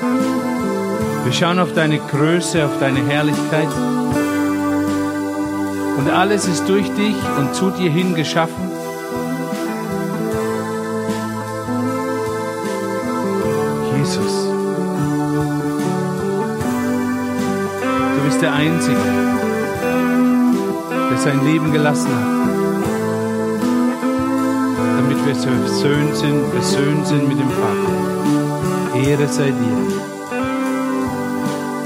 Wir schauen auf deine Größe, auf deine Herrlichkeit. Und alles ist durch dich und zu dir hin geschaffen. Jesus, du bist der Einzige, der sein Leben gelassen hat, damit wir versöhnt sind, versöhnt sind mit dem Vater. Ehre sei dir.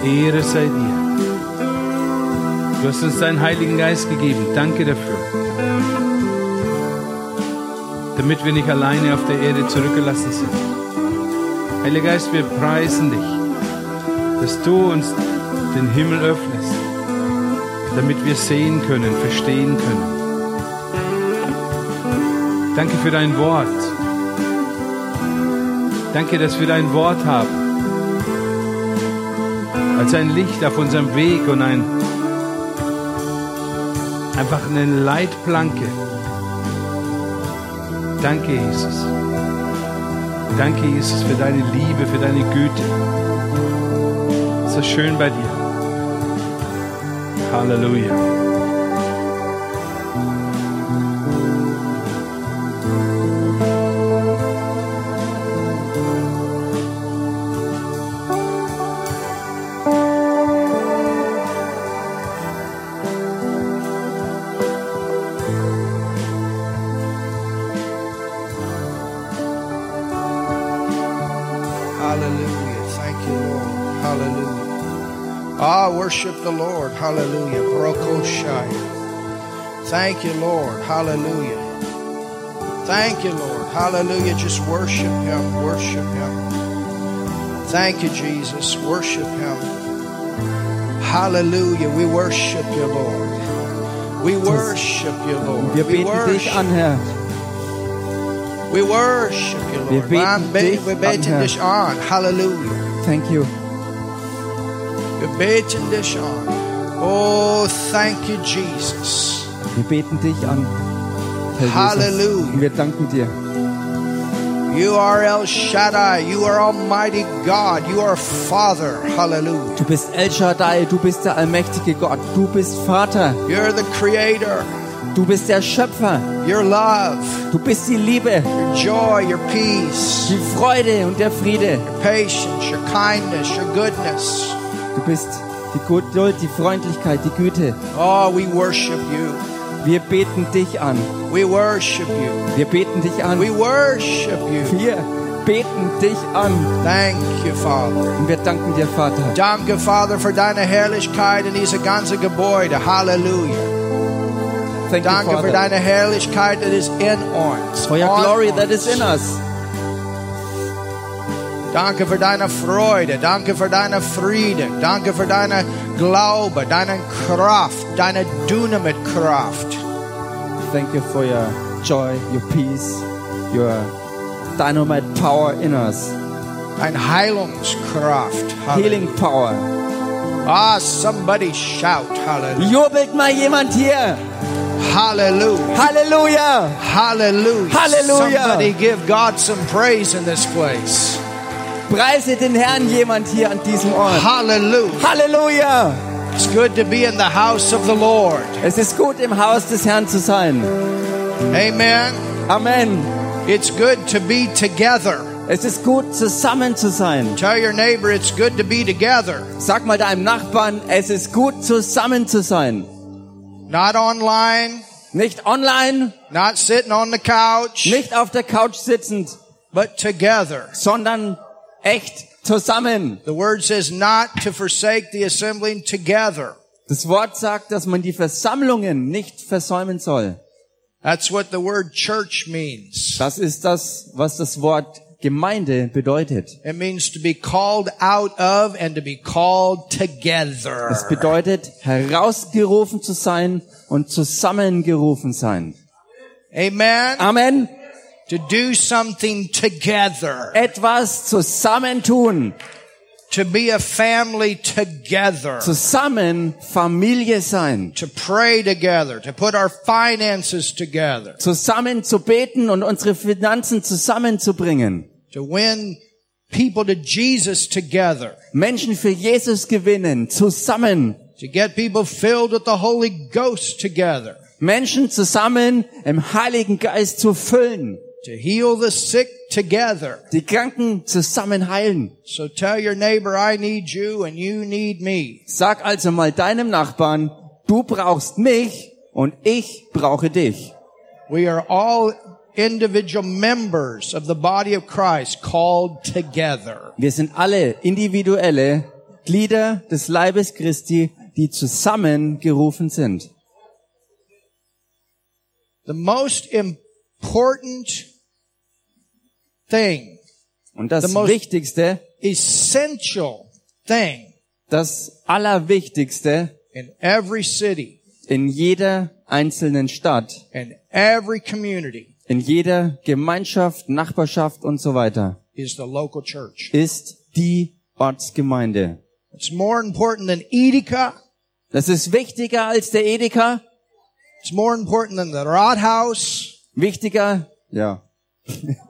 Ehre sei dir. Du hast uns deinen Heiligen Geist gegeben. Danke dafür. Damit wir nicht alleine auf der Erde zurückgelassen sind. Heiliger Geist, wir preisen dich, dass du uns den Himmel öffnest, damit wir sehen können, verstehen können. Danke für dein Wort. Danke, dass wir dein Wort haben. Als ein Licht auf unserem Weg und ein, einfach eine Leitplanke. Danke, Jesus. Danke, Jesus, für deine Liebe, für deine Güte. So schön bei dir. Halleluja. Hallelujah. Brokoshaya. Thank you, Lord. Hallelujah. Thank you, Lord. Hallelujah. Just worship Him. Worship Him. Thank you, Jesus. Worship Him. Hallelujah. We worship you, Lord. We worship you, Lord. Wir We beten dich worship, an, Herr. we worship you, Wir Lord. beten Wir dich wir beten an, dich an. Hallelujah. Thank you. Wir beten dich an. Oh, thank you, Jesus. Wir beten dich an. Halleluja. Und wir danken dir. You are El Shaddai. You are Almighty God. You are Father. Hallelujah. Du bist El Shaddai, du bist der allmächtige Gott, du bist Vater, You're the Creator. du bist der Schöpfer, Your love, du bist die Liebe, your joy, your peace, die Freude und der Friede. your patience, your kindness, your goodness. Du bist die Geduld, die Freundlichkeit, die Güte. Oh, we worship you. Wir beten dich an. We worship you. Wir beten dich an. We worship you. Wir beten dich an. Thank you, Father. Und wir danken dir, Vater. Danke, Vater, für deine Herrlichkeit in diese ganze Gebäude. Halleluja. Thank you, Danke für Father. deine Herrlichkeit that is in uns. For your glory that is in us. Danke für deine Freude. Danke für deine Friede. Danke für deine Glaube, deine Kraft, deine Dynamitkraft. Thank you for your joy, your peace, your dynamite power in us. Deine Heilungskraft. Healing power. Ah, somebody shout. Hallelujah. Jubelt mal jemand hier. Hallelujah. Halleluja. Hallelujah. Hallelujah. Somebody give God some praise in this place. Preise den Herrn jemand hier an diesem Ort. Hallelujah. Halleluja. It's good to be in the house of the Lord. Es ist gut im Haus des Herrn zu sein. Amen. Amen. It's good to be together. Es ist gut zusammen zu sein. Tell your neighbor it's good to be together. Sag mal deinem Nachbarn, es ist gut zusammen zu sein. Not online, Nicht online, not sitting on the couch, nicht auf der Couch sitzend, but together. sondern echt zusammen. The word says not to forsake the assembling together. Das Wort sagt, dass man die Versammlungen nicht versäumen soll. That's what the word church means. Das ist das, was das Wort Gemeinde bedeutet. It means to be called out of and to be called Es together. bedeutet, herausgerufen zu sein und zusammengerufen sein. Amen. Amen. To do something together. Etwas zusammentun. To be a family together. Zusammen Familie sein. To pray together. To put our finances together. Zusammen zu beten und unsere Finanzen zusammenzubringen. To win people to Jesus together, Menschen für Jesus gewinnen, zusammen. to get people filled with the Holy Ghost together, Menschen zusammen im Heiligen Geist zu füllen. To heal the sick together. Die Kranken zusammen heilen. So tell your neighbor, I need you and you need me. Sag also mal deinem Nachbarn, du brauchst mich und ich brauche dich. We are all individual members of the body of Christ called together. Wir sind alle individuelle Glieder des Leibes Christi, die zusammen gerufen sind. The most important thing, Und das Wichtigste, essential thing das Allerwichtigste in every city, in jeder einzelnen Stadt, in every community in jeder Gemeinschaft, Nachbarschaft und so weiter, is the local church. ist die Ortsgemeinde. It's more important than Edeka. Das ist wichtiger als der Edeka, It's more important than the Rathaus, wichtiger, ja,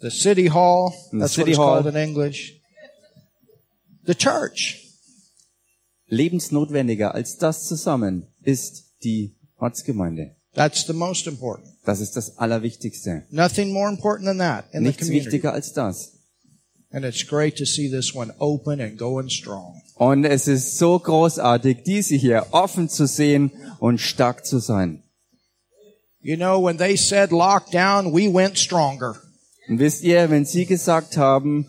the city hall. The That's city what it's hall. called in English. The church. lebensnotwendiger als das zusammen ist die Ortsgemeinde. That's the most important. Das ist das Allerwichtigste. Nothing more important than that in the Nichts community. wichtiger als das. And it's great to see this one open and going strong. Und es ist so großartig, diese hier offen zu sehen und stark zu sein. You know, when they said lockdown, we went stronger. Und wisst ihr, wenn Sie gesagt haben,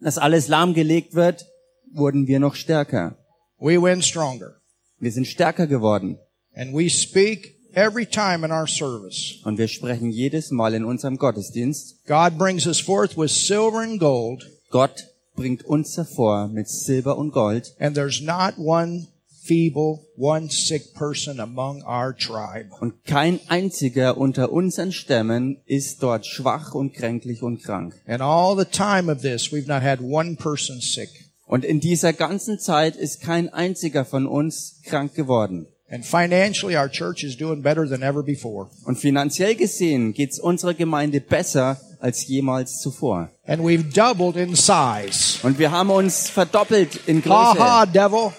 dass alles lahmgelegt wird, wurden wir noch stärker. We went stronger. Wir sind stärker geworden. And we speak every time in our service. Und wir sprechen jedes Mal in unserem Gottesdienst. God brings us forth with silver and gold, Gott bringt uns hervor mit Silber und Gold. and there's not one feeble, one sick person among our tribe. Und kein einziger unter unseren Stämmen ist dort schwach und kränklich und krank. And all the time of this, we've not had one person sick. Und in dieser ganzen Zeit ist kein einziger von uns krank geworden. And financially, our church is doing better than ever before. Und finanziell gesehen geht's unserer Gemeinde besser als jemals zuvor. And we've doubled in size. Und wir haben uns verdoppelt in Ha ha, Größe. devil.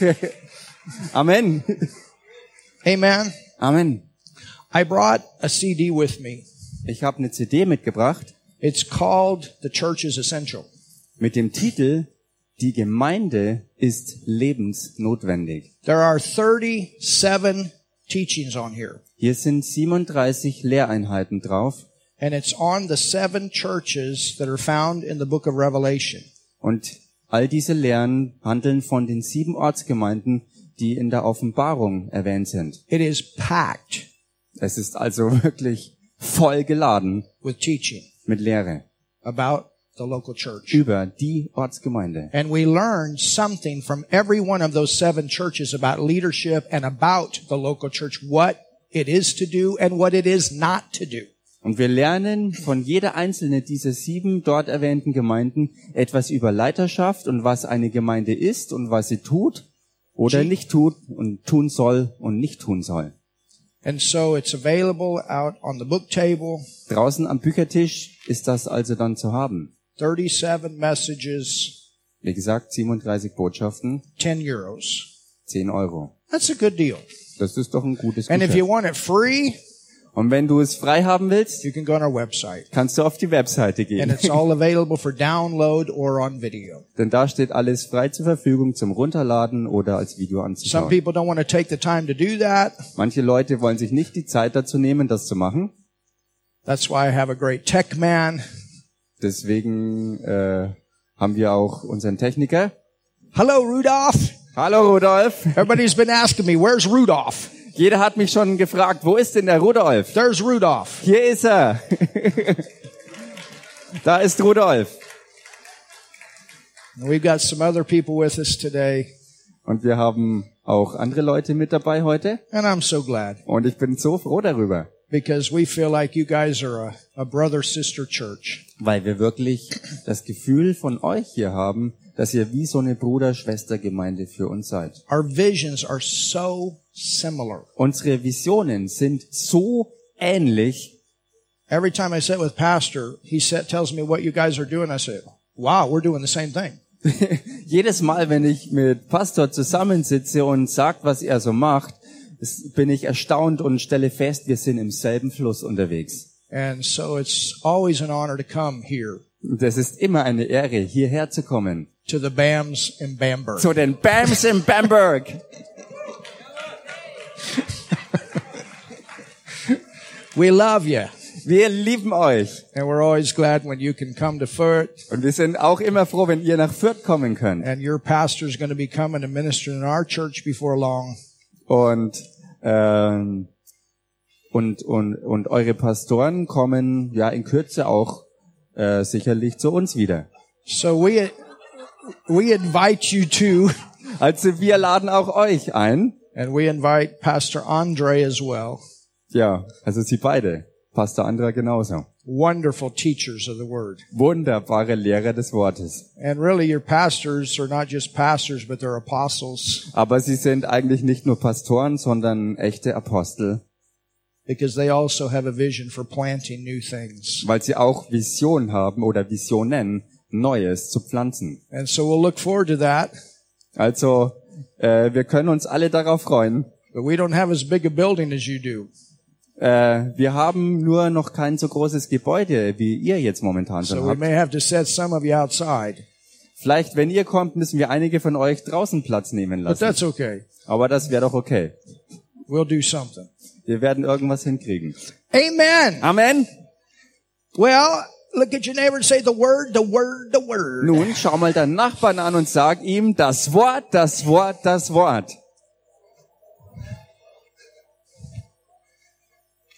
Amen. Amen. Amen. I brought a CD with me. Ich habe eine CD mitgebracht It's called The Church is Essential. mit dem Titel Die Gemeinde ist lebensnotwendig. There are 37 teachings on here. Hier sind 37 Lehreinheiten drauf And it's on the seven churches that are found in the book of Revelation. und all diese Lehren handeln von den sieben Ortsgemeinden, die in der Offenbarung erwähnt sind. It is packed Es ist also wirklich voll geladen with teaching mit Lehre about the local church. über die Ortsgemeinde. And we learn something from every one of those seven churches about leadership and about the local church, what it is to do and what it is not to do. Und wir lernen von jeder einzelnen dieser sieben dort erwähnten Gemeinden etwas über Leiterschaft und was eine Gemeinde ist und was sie tut oder nicht tut und tun soll und nicht tun soll. And so it's available out on the book table, Draußen am Büchertisch ist das also dann zu haben. 37 messages, Wie gesagt, 37 Botschaften, 10 euros. 10 Euro. That's a good deal. Das ist doch ein gutes And if you Geschäft. want it free, Und wenn du es frei haben willst, you can go on our website. kannst du auf die Webseite And gehen. it's all available for download or on video. Denn da steht alles frei zur Verfügung zum Runterladen oder als Video Some anzuschauen. people don't want to take the time to do that. Manche Leute wollen sich nicht die Zeit dazu nehmen, das zu machen. That's why I have a great tech man. Deswegen äh, haben wir auch unseren Techniker. Hello, Rudolph. Hallo Rudolf. Everybody's been asking me, where's Rudolph? Jeder hat mich schon gefragt, wo ist denn der Rudolf? There's Rudolph. Hier ist er. da ist Rudolf. And we've got some other people with us today, Und wir haben auch andere Leute mit dabei heute. and I'm so glad Und ich bin so froh darüber, because we feel like you guys are a, a brother sister church. weil wir wirklich das Gefühl von euch hier haben, dass ihr wie so eine Bruder-Schwester-Gemeinde für uns seid. Our visions are so similar, Unsere Visionen sind so ähnlich Every time I sit with Pastor, he said, tells me what you guys are doing. I say, wow, we're doing the same thing. Jedes Mal, wenn ich mit Pastor zusammensitze und sagt, was er so macht, bin ich erstaunt und stelle fest, wir sind im selben Fluss unterwegs. And so it's always an honor to come here es ist immer eine Ehre, hierher zu kommen. To the BAMs in Bamberg. Zu den Bams in Bamberg. We love you. Wir lieben euch. And we're always glad when you can come to Fürth Und wir sind auch immer froh, wenn ihr nach Fürth kommen könnt. and your pastor's going to be coming to minister in our church before long. Und, ähm, und, und, und eure Pastoren kommen ja in Kürze auch äh, sicherlich zu uns wieder. So we, we invite you to, Also wir laden auch euch ein. and we invite Pastor Andre as well. Ja, also sie beide. Pastor Andra genauso. Wonderful teachers of the word. Wunderbare Lehrer des Wortes. And really your pastors are not just pastors, but they're apostles Aber sie sind eigentlich nicht nur Pastoren, sondern echte Apostel, because they also have a vision for planting new things. weil sie auch Vision haben oder Visionen, Neues zu pflanzen. And so we'll look forward to that, Also äh, wir können uns alle darauf freuen. but we don't have as big a building as you do. Äh, wir haben nur noch kein so großes Gebäude, wie ihr jetzt momentan So schon we habt. may have to set some of you outside, Vielleicht, wenn ihr kommt, müssen wir einige von euch draußen Platz nehmen but lassen. that's okay. Aber das wäre doch okay. We'll do something. Wir werden irgendwas hinkriegen. Amen. Amen. Well, look at your neighbor and say the word, the word, the word. Nun schau mal deinen Nachbarn an und sag ihm das Wort, das Wort, das Wort.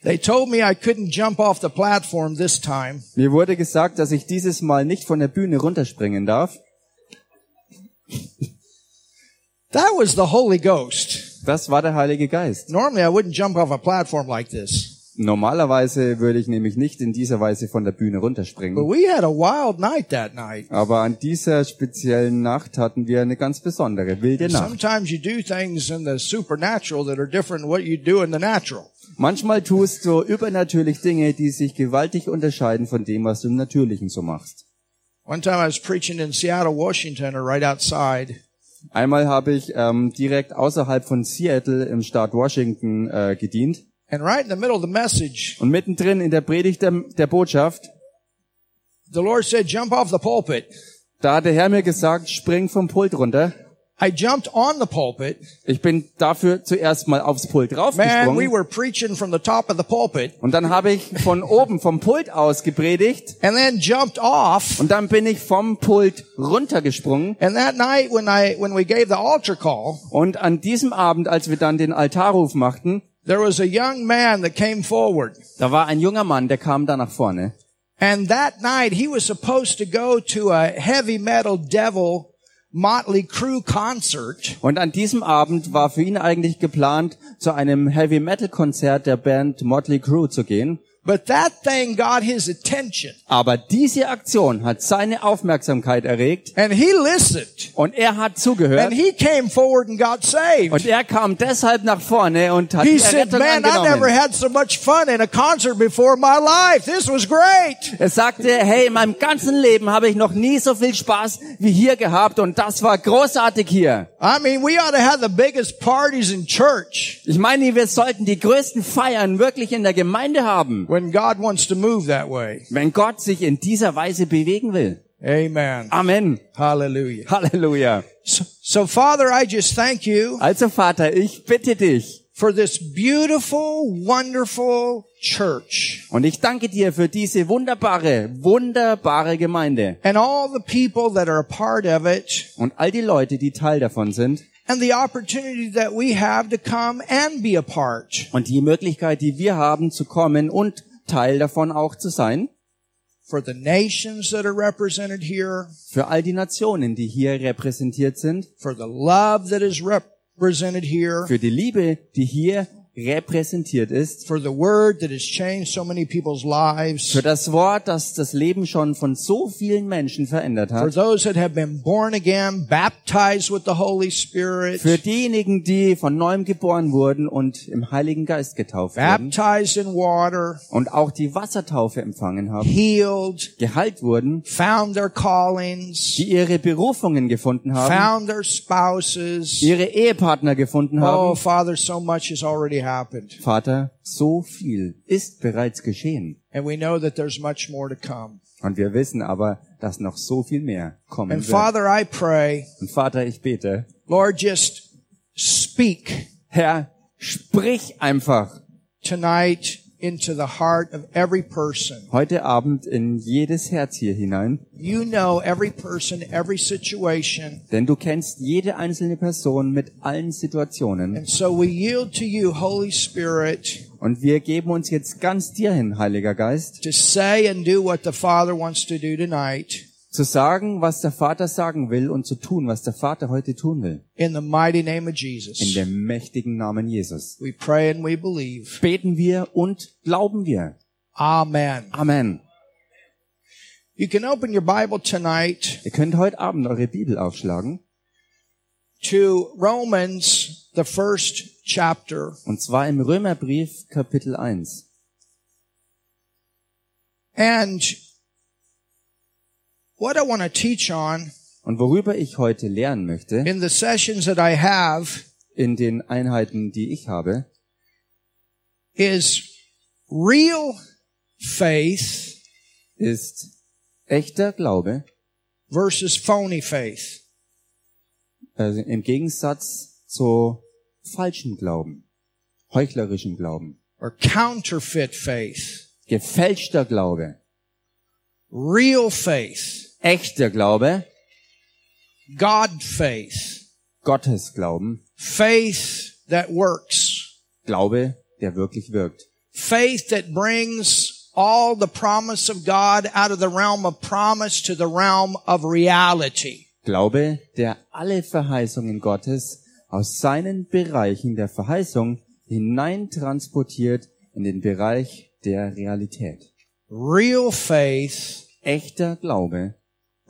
They told me I couldn't jump off the platform this time. Mir wurde gesagt, dass ich dieses Mal nicht von der Bühne runterspringen darf. That was the Holy Ghost. Das war der Heilige Geist. Normally I wouldn't jump off a platform like this. Normalerweise würde ich nämlich nicht in dieser Weise von der Bühne But runterspringen. we had a wild night that night. Aber an dieser speziellen Nacht hatten wir eine ganz besondere, wilde Nacht. Sometimes you do things in the supernatural that are different than what you do in the natural. Manchmal tust du übernatürlich Dinge, die sich gewaltig unterscheiden von dem, was du im Natürlichen so machst. One time I was preaching in Seattle, Washington, or right outside, Einmal habe ich ähm, direkt außerhalb von Seattle im Staat Washington äh, gedient and right in the middle of the message, und mittendrin in der Predigt der, der Botschaft, the Lord said, jump off the pulpit. da hat der Herr mir gesagt, spring vom Pult runter. I jumped on the pulpit. Ich bin dafür zuerst mal aufs Pult Man, we raufgesprungen were preaching from the top of the pulpit und dann habe ich von oben vom Pult aus gepredigt and then jumped off. und dann bin ich vom Pult runtergesprungen And that night when I, when we gave the altar call, und an diesem Abend, als wir dann den Altarruf machten, there was a young man that came forward. da war ein junger Mann, der kam da nach vorne And that night he was supposed to go to a heavy metal devil Motley Crue concert. Und an diesem Abend war für ihn eigentlich geplant, zu einem Heavy Metal Konzert der Band Motley Crue zu gehen. But that thing got his attention Aber diese Aktion hat seine Aufmerksamkeit erregt and he listened und er hat zugehört and he came forward and got saved. und er kam deshalb nach vorne und hat He die said, man, I never angenommen. had so much fun in a concert before in my life. This was great. Er sagte, hey, in meinem ganzen Leben habe ich noch nie so viel Spaß wie hier gehabt und das war großartig hier. I mean, we ought to have the biggest parties in church Ich meine, wir sollten die größten Feiern wirklich in der Gemeinde haben, when God wants to move that way. wenn Gott sich in dieser Weise bewegen will. Amen. Amen. Hallelujah. Halleluja. So, so Father, I just thank you Also Vater, ich bitte dich for this beautiful, wonderful church und ich danke dir für diese wunderbare, wunderbare Gemeinde and all the people that are a part of it und all die Leute, die Teil davon sind and the opportunity that we have to come and be a part. und die Möglichkeit, die wir haben zu kommen und Teil davon auch zu sein. For the nations that are represented here, Für all die Nationen, die hier repräsentiert sind, for the love that is represented here, für die Liebe, die hier repräsentiert ist, for the word that has changed so many people's lives, für das Wort, das das Leben schon von so vielen Menschen verändert for hat, those that have been born again, baptized with the Holy Spirit, für diejenigen, die von neuem geboren wurden und im Heiligen Geist getauft wurden. Baptized in water, und auch die Wassertaufe empfangen haben, healed, geheilt wurden, found their callings, die ihre Berufungen gefunden haben, found their spouses. ihre Ehepartner gefunden Oh, haben. Father, so much has already. Vater, so viel ist bereits geschehen. And we know that there's much more to come. Und wir wissen aber, dass noch so viel mehr kommen And wird. Father, I pray, Und Vater, ich bete, Lord, just speak Herr, sprich einfach tonight into the heart of every person. heute Abend in jedes Herz hier hinein, You know every person, every situation. denn du kennst jede einzelne Person mit allen Situationen. And so we yield to you, Holy Spirit, Und wir geben uns jetzt ganz dir hin, Heiliger Geist, to say and do what the Father wants to do tonight. Zu sagen, was der Vater sagen will und zu tun, was der Vater heute tun will. In the mighty name of In Jesus. dem mächtigen Namen Jesus. We pray and we believe. Beten wir und glauben wir. Amen. Amen. You can open your Bible tonight Ihr könnt heute Abend eure Bibel aufschlagen. to Romans, the first chapter. Und zwar im Römerbrief Kapitel 1. And what I want to teach on Und worüber ich heute lernen möchte, in the sessions that I have in den Einheiten, die ich habe, is real faith ist echter Glaube, versus phony faith. also im Gegensatz zu falschem Glauben, heuchlerischem Glauben, or counterfeit faith. gefälschter Glaube, Real faith. Echter Glaube, God faith. Gottes Glauben, Faith that works. Glaube, der wirklich wirkt. Faith that brings all the promise of God out of the realm of promise to the realm of reality. Glaube, der alle Verheißungen Gottes aus seinen Bereichen der Verheißung hineintransportiert in den Bereich der Realität. Real faith Echter Glaube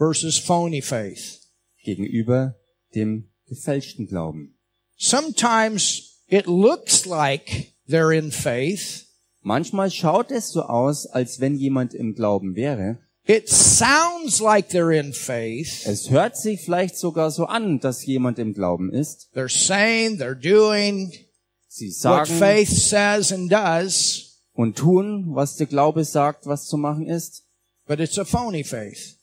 versus phony faith. gegenüber dem gefälschten Glauben. Sometimes it looks like they're in faith. Manchmal schaut es so aus, als wenn jemand im Glauben wäre. It sounds like they're in faith. Es hört sich vielleicht sogar so an, dass jemand im Glauben ist. They're saying, they're doing Sie what sagen faith says and does, und tun, was der Glaube sagt, was zu machen ist. but it's a phony faith.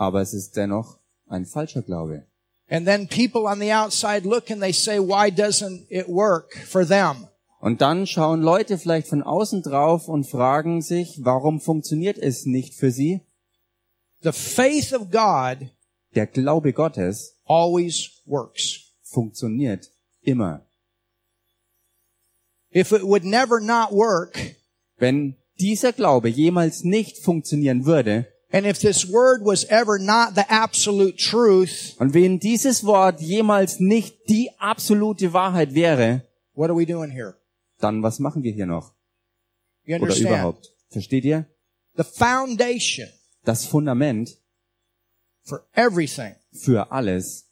Aber es ist dennoch ein falscher Glaube. And then people on the outside look and they say, why doesn't it work for them? Und dann schauen Leute vielleicht von außen drauf und fragen sich, warum funktioniert es nicht für sie? The faith of God Der Glaube Gottes always works. funktioniert immer. If it would never not work, Wenn dieser Glaube jemals nicht funktionieren würde and if this word was ever not the absolute truth, und wenn dieses Wort jemals nicht die absolute Wahrheit wäre, what are we doing here? dann was machen wir hier noch? You Oder überhaupt? Versteht ihr? The foundation Das Fundament for everything für alles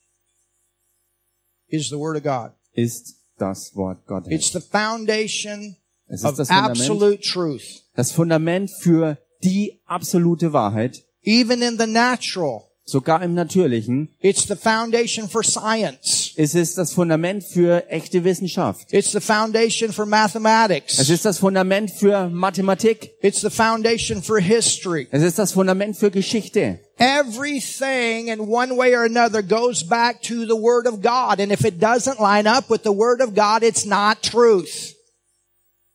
is the word of God. ist das Wort Gottes. It's the foundation Es of ist das Fundament, absolute truth. das Fundament für die absolute Wahrheit, Even in the natural, sogar im Natürlichen. it's the foundation for science. Es ist das Fundament für echte Wissenschaft. It's the foundation for Es mathematics. ist das Fundament für Mathematik. It's the foundation for history. Es ist das Fundament für Geschichte. Everything in one way or another goes back to the Word of God. And if it doesn't line up with the Word of God, it's not truth.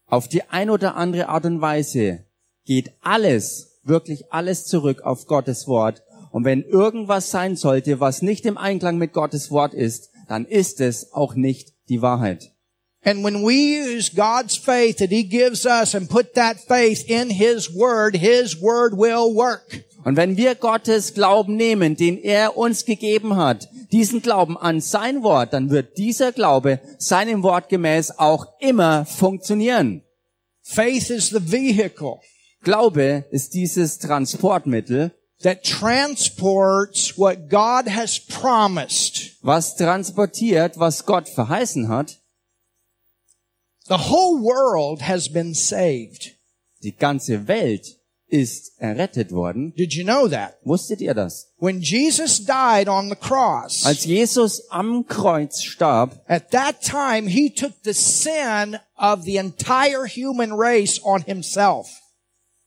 Auf die ein oder andere Art und Weise geht alles, wirklich alles zurück auf Gottes Wort. Und wenn irgendwas sein sollte, was nicht im Einklang mit Gottes Wort ist, dann ist es auch nicht die Wahrheit. And when we use God's faith that He gives us and put that faith in His Word, His Word will work. Und wenn wir Gottes Glauben nehmen, den er uns gegeben hat, diesen Glauben an sein Wort, dann wird dieser Glaube seinem Wort gemäß auch immer funktionieren. Faith is the vehicle Glaube ist dieses Transportmittel, that transports what God has promised. was transportiert, was Gott verheißen hat. The whole world has been saved. Die ganze Welt ist errettet worden. Did you know that? Wusstet ihr das? When Jesus died on the cross, Als Jesus am Kreuz starb, at that time, he took the sin of the entire human race on himself.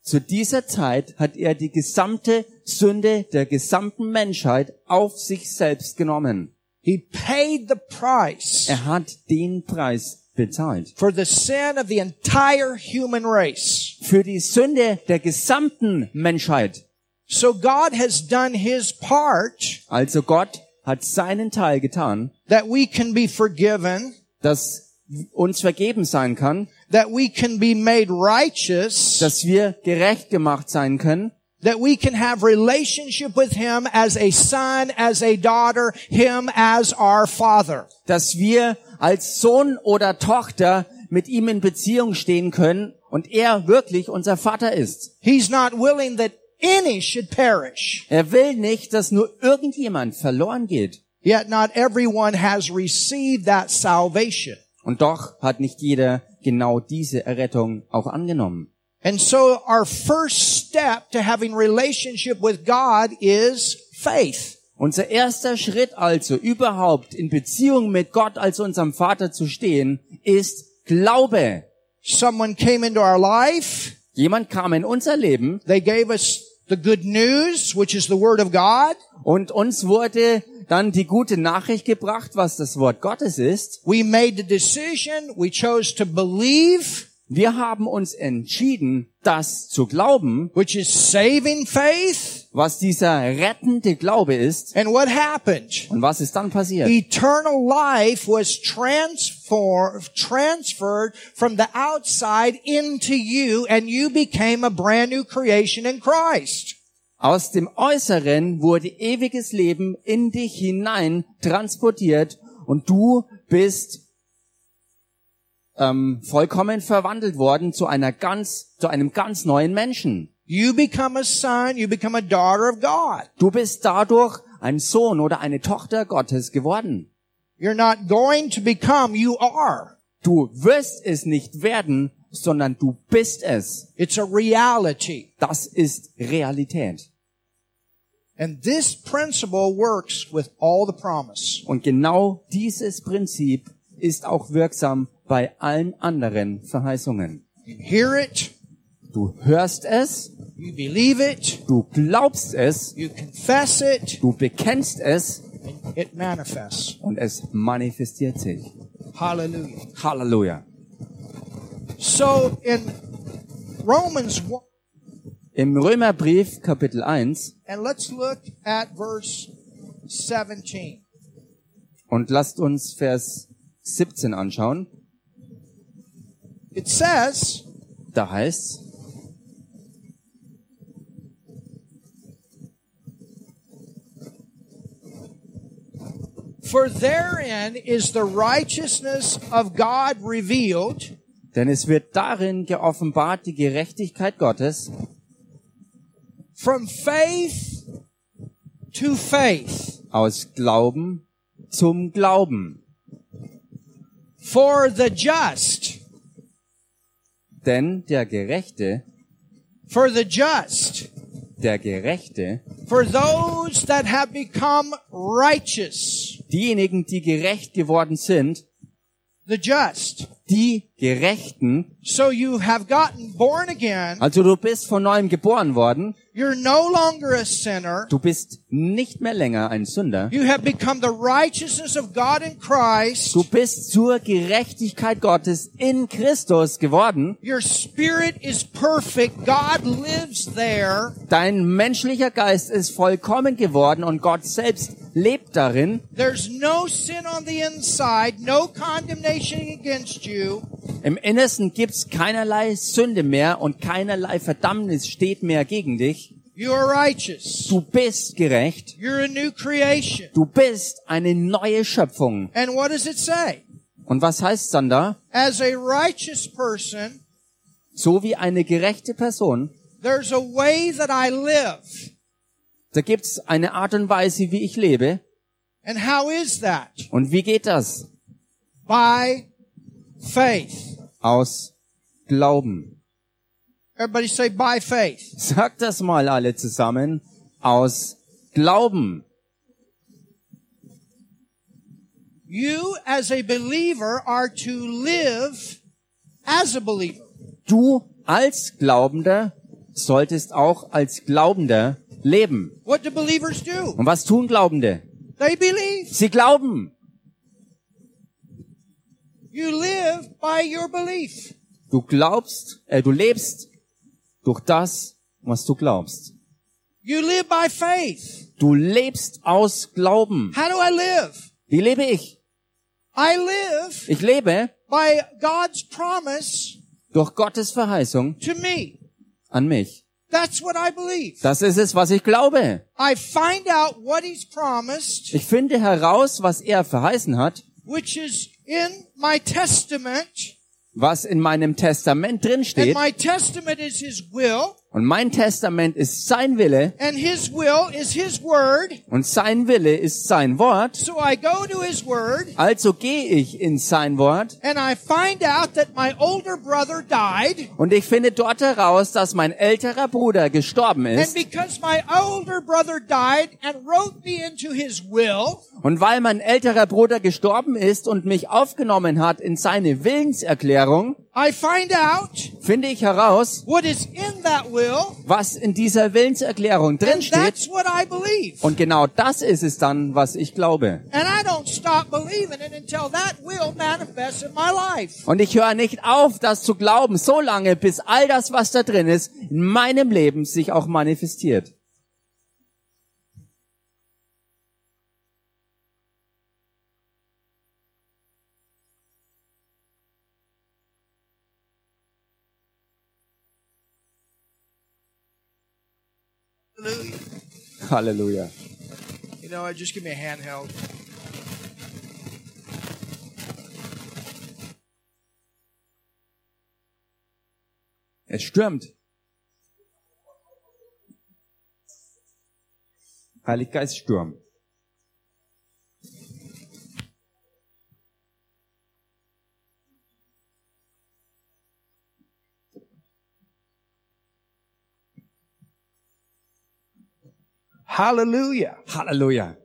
Zu dieser Zeit hat er die gesamte Sünde der gesamten Menschheit auf sich selbst genommen. He paid the price Er hat den Preis bezahlt. for the sin of the entire human race. Für die Sünde der gesamten Menschheit. So God has done his part Also Gott hat seinen Teil getan, that we can be forgiven, dass uns vergeben sein kann, that we can be made righteous, dass wir gerecht gemacht sein können, that we can have relationship with him as a son, as a daughter, him as our father. dass wir als Sohn oder Tochter mit ihm in Beziehung stehen können und er wirklich unser Vater ist. He's not willing that any should perish. Er will nicht, dass nur irgendjemand verloren geht. Yet not everyone has received that salvation. Und doch hat nicht jeder genau diese Errettung auch angenommen. And so our first step to having relationship with God is faith. Unser erster Schritt also überhaupt in Beziehung mit Gott als unserem Vater zu stehen, ist Glaube. Someone came into our life. Jemand kam in unser Leben They gave us the good news, which is the word of God. und uns wurde dann die gute Nachricht gebracht, was das Wort Gottes ist. We made the decision. We chose to believe, Wir haben uns entschieden, das zu glauben, which is saving faith. was dieser rettende Glaube ist. And what happened? Und was ist dann passiert? Eternal life was transformed, transferred from the outside into you and you became a brand new creation in Christ. Aus dem Äußeren wurde ewiges Leben in dich hinein transportiert und du bist ähm, vollkommen verwandelt worden zu einer ganz, zu einem ganz neuen Menschen. You become a son, you become a daughter of God. Du bist dadurch ein Sohn oder eine Tochter Gottes geworden. You're not going to become, you are. Du wirst es nicht werden, sondern du bist es. It's a reality. Das ist Realität. And this principle works with all the promise. Und genau dieses Prinzip ist auch wirksam bei allen anderen Verheißungen. You hear it, Du hörst es, you believe it, du glaubst es, you confess it, du bekennst es it manifests. und es manifestiert sich. Hallelujah. Halleluja. So in Romans 1, Im Römerbrief Kapitel 1 and let's look at verse 17. und lasst uns Vers 17 anschauen. It says, Da heißt's, For therein is the righteousness of God revealed denn es wird darin geoffenbart die Gerechtigkeit Gottes. From faith to faith. aus Glauben zum Glauben. For the just, Denn der Gerechte, for the just, der Gerechte, for those that have become righteous, diejenigen, die gerecht geworden sind, the just. die Gerechten, So you have gotten born again. also du bist von neuem geboren worden, You're no longer a sinner. du bist nicht mehr länger ein Sünder, You have become the righteousness of God in Christ. du bist zur Gerechtigkeit Gottes in Christus geworden, Your spirit is perfect. God lives there. dein menschlicher Geist ist vollkommen geworden und Gott selbst lebt darin. There's no sin on the inside, no condemnation against you. Im Innersten gibt's keinerlei Sünde mehr und keinerlei Verdammnis steht mehr gegen dich. Du bist gerecht. You're a new creation. Du bist eine neue Schöpfung. And what does it say? Und was heißt dann da? As a righteous person, So wie eine gerechte Person, there's a way that I live. Da gibt's eine Art und Weise, wie ich lebe. And how is that? Und wie geht das? By faith. Aus Glauben. Everybody say by faith. Sagt das mal alle zusammen. Aus Glauben. You as a believer are to live as a believer. Du als Glaubender solltest auch als Glaubender leben. What do believers do? Und was tun Glaubende? They believe. Sie glauben. You live by your belief. Du glaubst, äh, du lebst durch das, was du glaubst. You live by faith. Du lebst aus Glauben. How do I live? Wie lebe ich? I live Ich lebe by God's promise durch Gottes Verheißung to me. an mich. That's what I believe. Das ist es, was ich glaube. I find out what He's promised, Ich finde heraus, was er verheißen hat, which is in my testament. was in meinem Testament drin And my testament is His will. Und mein Testament ist sein Wille And His will is His word. und sein Wille ist sein Wort. So I go to His word Also gehe ich in sein Wort and I find out that my older brother died. und ich finde dort heraus, dass mein älterer Bruder gestorben And ist. because my older brother died and wrote me into his will, Und weil mein älterer Bruder gestorben ist und mich aufgenommen hat in seine Willenserklärung, I find out finde ich heraus, what is in that will, was in dieser Willenserklärung drin steht. Und genau das ist es dann, was ich glaube. Und ich höre nicht auf, das zu glauben, so lange, bis all das, was da drin ist, in meinem Leben sich auch manifestiert. Halleluja. You know, I just give me a handheld. Es stürmt. Heiliggeist Sturm. Hallelujah. Halleluja.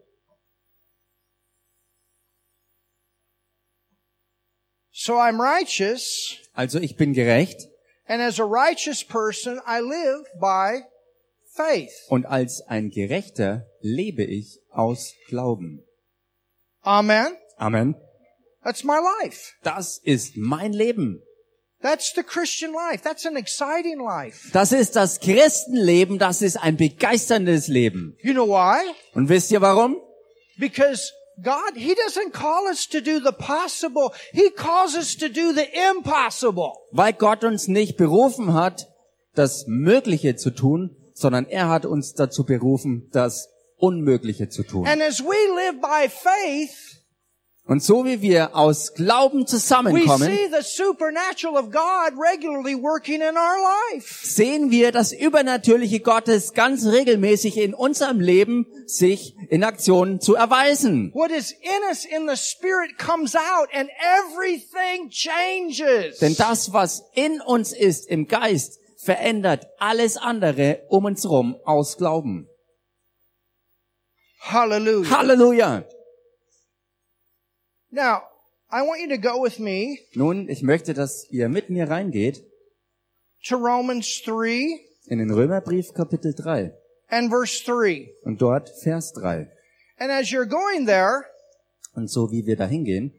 So I'm righteous, Also ich bin gerecht and as a righteous person, I live by faith. und als ein Gerechter lebe ich aus Glauben. Amen. Amen. That's my life. Das ist mein Leben. That's the Christian life. That's an exciting life. Das ist das Christenleben, das ist ein begeisterndes Leben. You know why? Und wisst ihr warum? Because God, He doesn't call us to do the possible. He calls us to do the impossible. Weil Gott uns nicht berufen hat, das Mögliche zu tun, sondern er hat uns dazu berufen, das Unmögliche zu tun. And as we live by faith, Und so wie wir aus Glauben zusammenkommen, see the supernatural of God regularly working in our life. sehen wir das Übernatürliche Gottes ganz regelmäßig in unserem Leben sich in Aktion zu erweisen. What is in us in the Spirit comes out and everything changes. Denn das, was in uns ist im Geist, verändert alles andere um uns rum aus Glauben. Hallelujah. Halleluja! Now, I want you to go with me Nun, ich möchte, dass ihr mit mir reingeht to Romans 3 in den Römerbrief Kapitel 3 and verse 3. und dort Vers 3. And as you're going there, Und so wie wir da hingehen,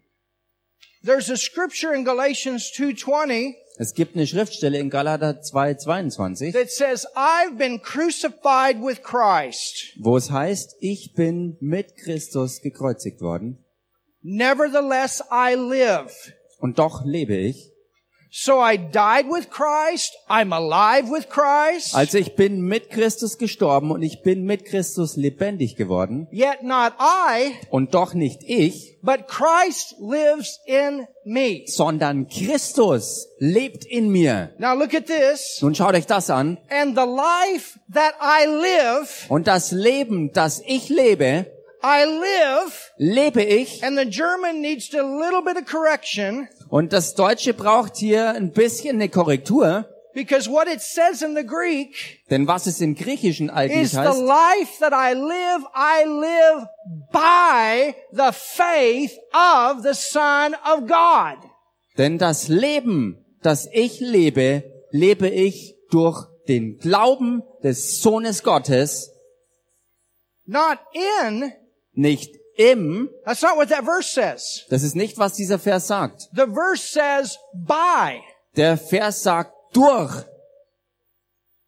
there's a scripture in Galatians 2:20 es gibt eine Schriftstelle in Galater 2, 22, that says, "I've been crucified with Christ. wo es heißt, ich bin mit Christus gekreuzigt worden Nevertheless I live." und doch lebe ich. So I died with Christ. I'm alive with Christ. Also ich bin mit Christus gestorben und ich bin mit Christus lebendig geworden. Yet not I, Und doch nicht ich, but Christ lives in me. sondern Christus lebt in mir. Now look at this. Nun schaut euch das an. And the life that I live, Und das Leben, das ich lebe, I live, lebe ich. and the German needs a little bit of correction Und das Deutsche braucht hier ein bisschen eine Korrektur. because what it says in the Greek Denn was es im Griechischen is eigentlich the heißt, life that I live, I live by the faith of the Son of God. denn das Leben, das ich lebe, lebe ich durch den Glauben des Sohnes Gottes, Not in, nicht im. that's not what that verse says. Das ist nicht, was dieser Vers sagt. The verse says by. Der Vers sagt durch.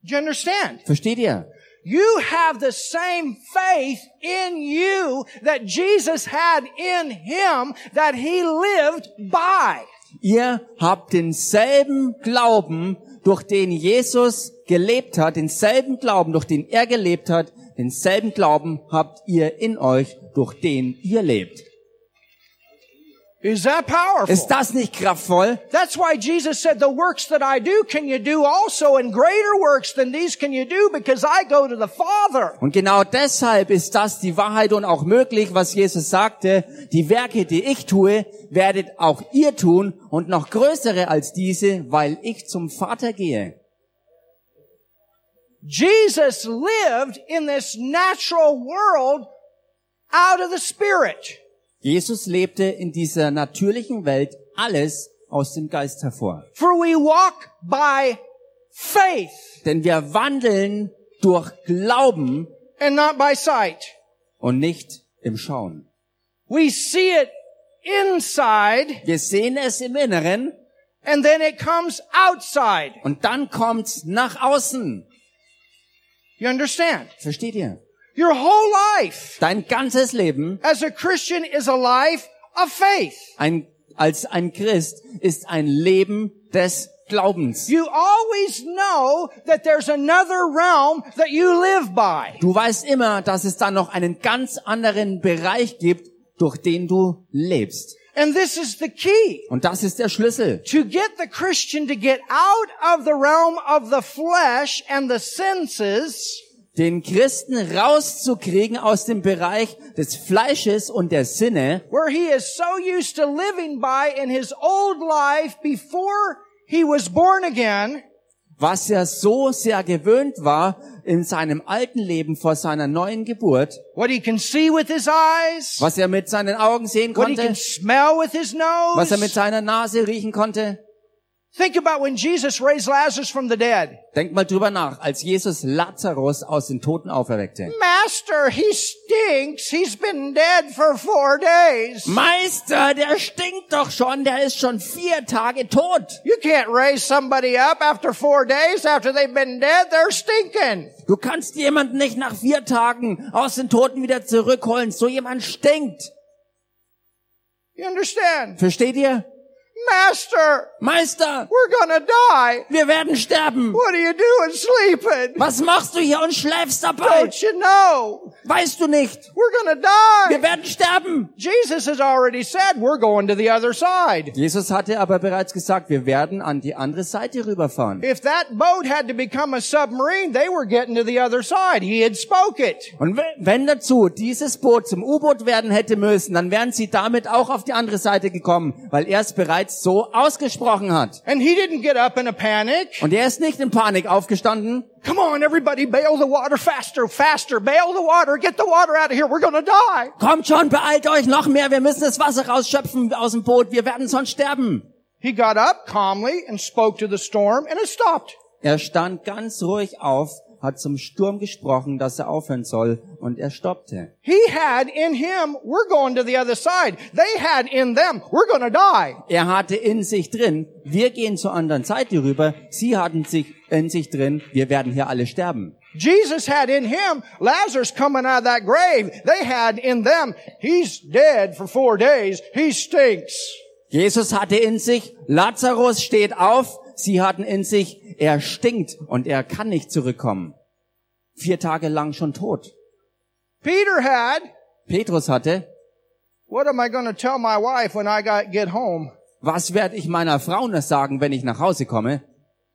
Do you understand? Versteht ihr? You have the same faith in you that Jesus had in him that he lived by. Ihr habt denselben Glauben, durch den Jesus gelebt hat, denselben Glauben, durch den er gelebt hat, denselben Glauben habt ihr in euch, durch den ihr lebt. Is that powerful? Ist das nicht kraftvoll? That's why Jesus said, the works that I do can you do also and greater works than these can you do because I go to the Father. Und genau deshalb ist das die Wahrheit und auch möglich, was Jesus sagte. Die Werke, die ich tue, werdet auch ihr tun und noch größere als diese, weil ich zum Vater gehe. Jesus lived in this natural world out of the Spirit. Jesus lebte in dieser natürlichen Welt alles aus dem Geist hervor. For we walk by faith Denn wir wandeln durch Glauben and not by sight. und nicht im Schauen. We see it inside Wir sehen es im Inneren and then it comes outside. und dann kommt's nach außen. You understand? Versteht ihr? Your whole life Dein ganzes Leben as a Christian is a life of faith. ein, als ein Christ ist ein Leben des Glaubens. You always know that there's another realm that you live by. Du weißt immer, dass es da noch einen ganz anderen Bereich gibt, durch den du lebst. And this is the key. Und das ist der Schlüssel. To get the Christian to get out of the realm of the flesh and the senses Den Christen rauszukriegen aus dem Bereich des Fleisches und der Sinne, where he is so used to living by in his old life before he was born again, was er so sehr gewöhnt war in seinem alten Leben vor seiner neuen Geburt, what he can see with his eyes, was er mit seinen Augen sehen what he can konnte, smell with his was er mit seiner Nase riechen konnte. Think about when Jesus raised Lazarus from the dead. Denk mal drüber nach, als Jesus Lazarus aus den Toten auferweckte. Master, he stinks. He's been dead for four days. Meister, der stinkt doch schon, der ist schon vier Tage tot. You can't raise somebody up after four days after they've been dead. They're stinking. Du kannst jemanden nicht nach vier Tagen aus den Toten wieder zurückholen. So jemand stinkt. You understand? Versteht ihr? Master, Meister, we're gonna die. wir werden sterben. What are you doing sleeping? Was machst du hier und schläfst dabei? Don't you know? Weißt du nicht? We're gonna die. Wir werden sterben. Jesus has already said we're going to the other side. Jesus hatte aber bereits gesagt, wir werden an die andere Seite rüberfahren. If that boat had to become a submarine, they were getting to the other side. He had spoke it. Und we- wenn dazu dieses Boot zum U-Boot werden hätte müssen, dann wären sie damit auch auf die andere Seite gekommen, weil er es bereits so ausgesprochen hat. And he didn't get up in a panic. Und er ist nicht in Panik aufgestanden. Come on, everybody, bail the water faster, faster, bail the water, get the water out of here, we're gonna die. Kommt schon, beeilt euch noch mehr, wir müssen das Wasser rausschöpfen aus dem Boot, wir werden sonst sterben. He got up calmly and spoke to the storm and it stopped. Er stand ganz ruhig auf, hat zum Sturm gesprochen, dass er aufhören soll, und er stoppte. He had in him, we're going to the other side. They had in them, we're gonna die. Er hatte in sich drin, wir gehen zur anderen Seite rüber, sie hatten sich in sich drin, wir werden hier alle sterben. Jesus had in him Lazarus coming out of that grave. They had in them, he's dead for four days. He stinks. Jesus hatte in sich, Lazarus steht auf, sie hatten in sich, er stinkt und er kann nicht zurückkommen. Vier Tage lang schon tot. Peter had, Petrus hatte, what am I going to tell my wife when I got, get home? was werde ich meiner Frau noch sagen, wenn ich nach Hause komme?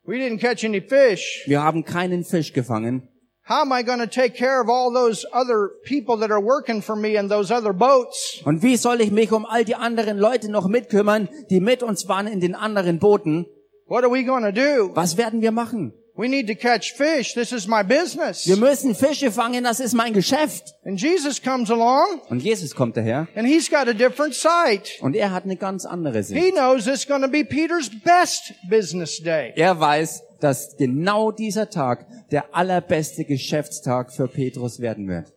We didn't catch any fish. Wir haben keinen Fisch gefangen. How am I going to take care of all those other people that are working for me in those other boats? Und wie soll ich mich um all die anderen Leute noch mitkümmern, die mit uns waren in den anderen Booten? What are we going to do? Was werden wir machen? We need to catch fish. This is my business. Wir müssen Fische fangen, das ist mein Geschäft. And Jesus comes along Und Jesus kommt daher and he's got a different sight. und er hat eine ganz andere Sicht. He knows it's going to be Peter's best business day. Er weiß, dass genau dieser Tag der allerbeste Geschäftstag für Petrus werden wird.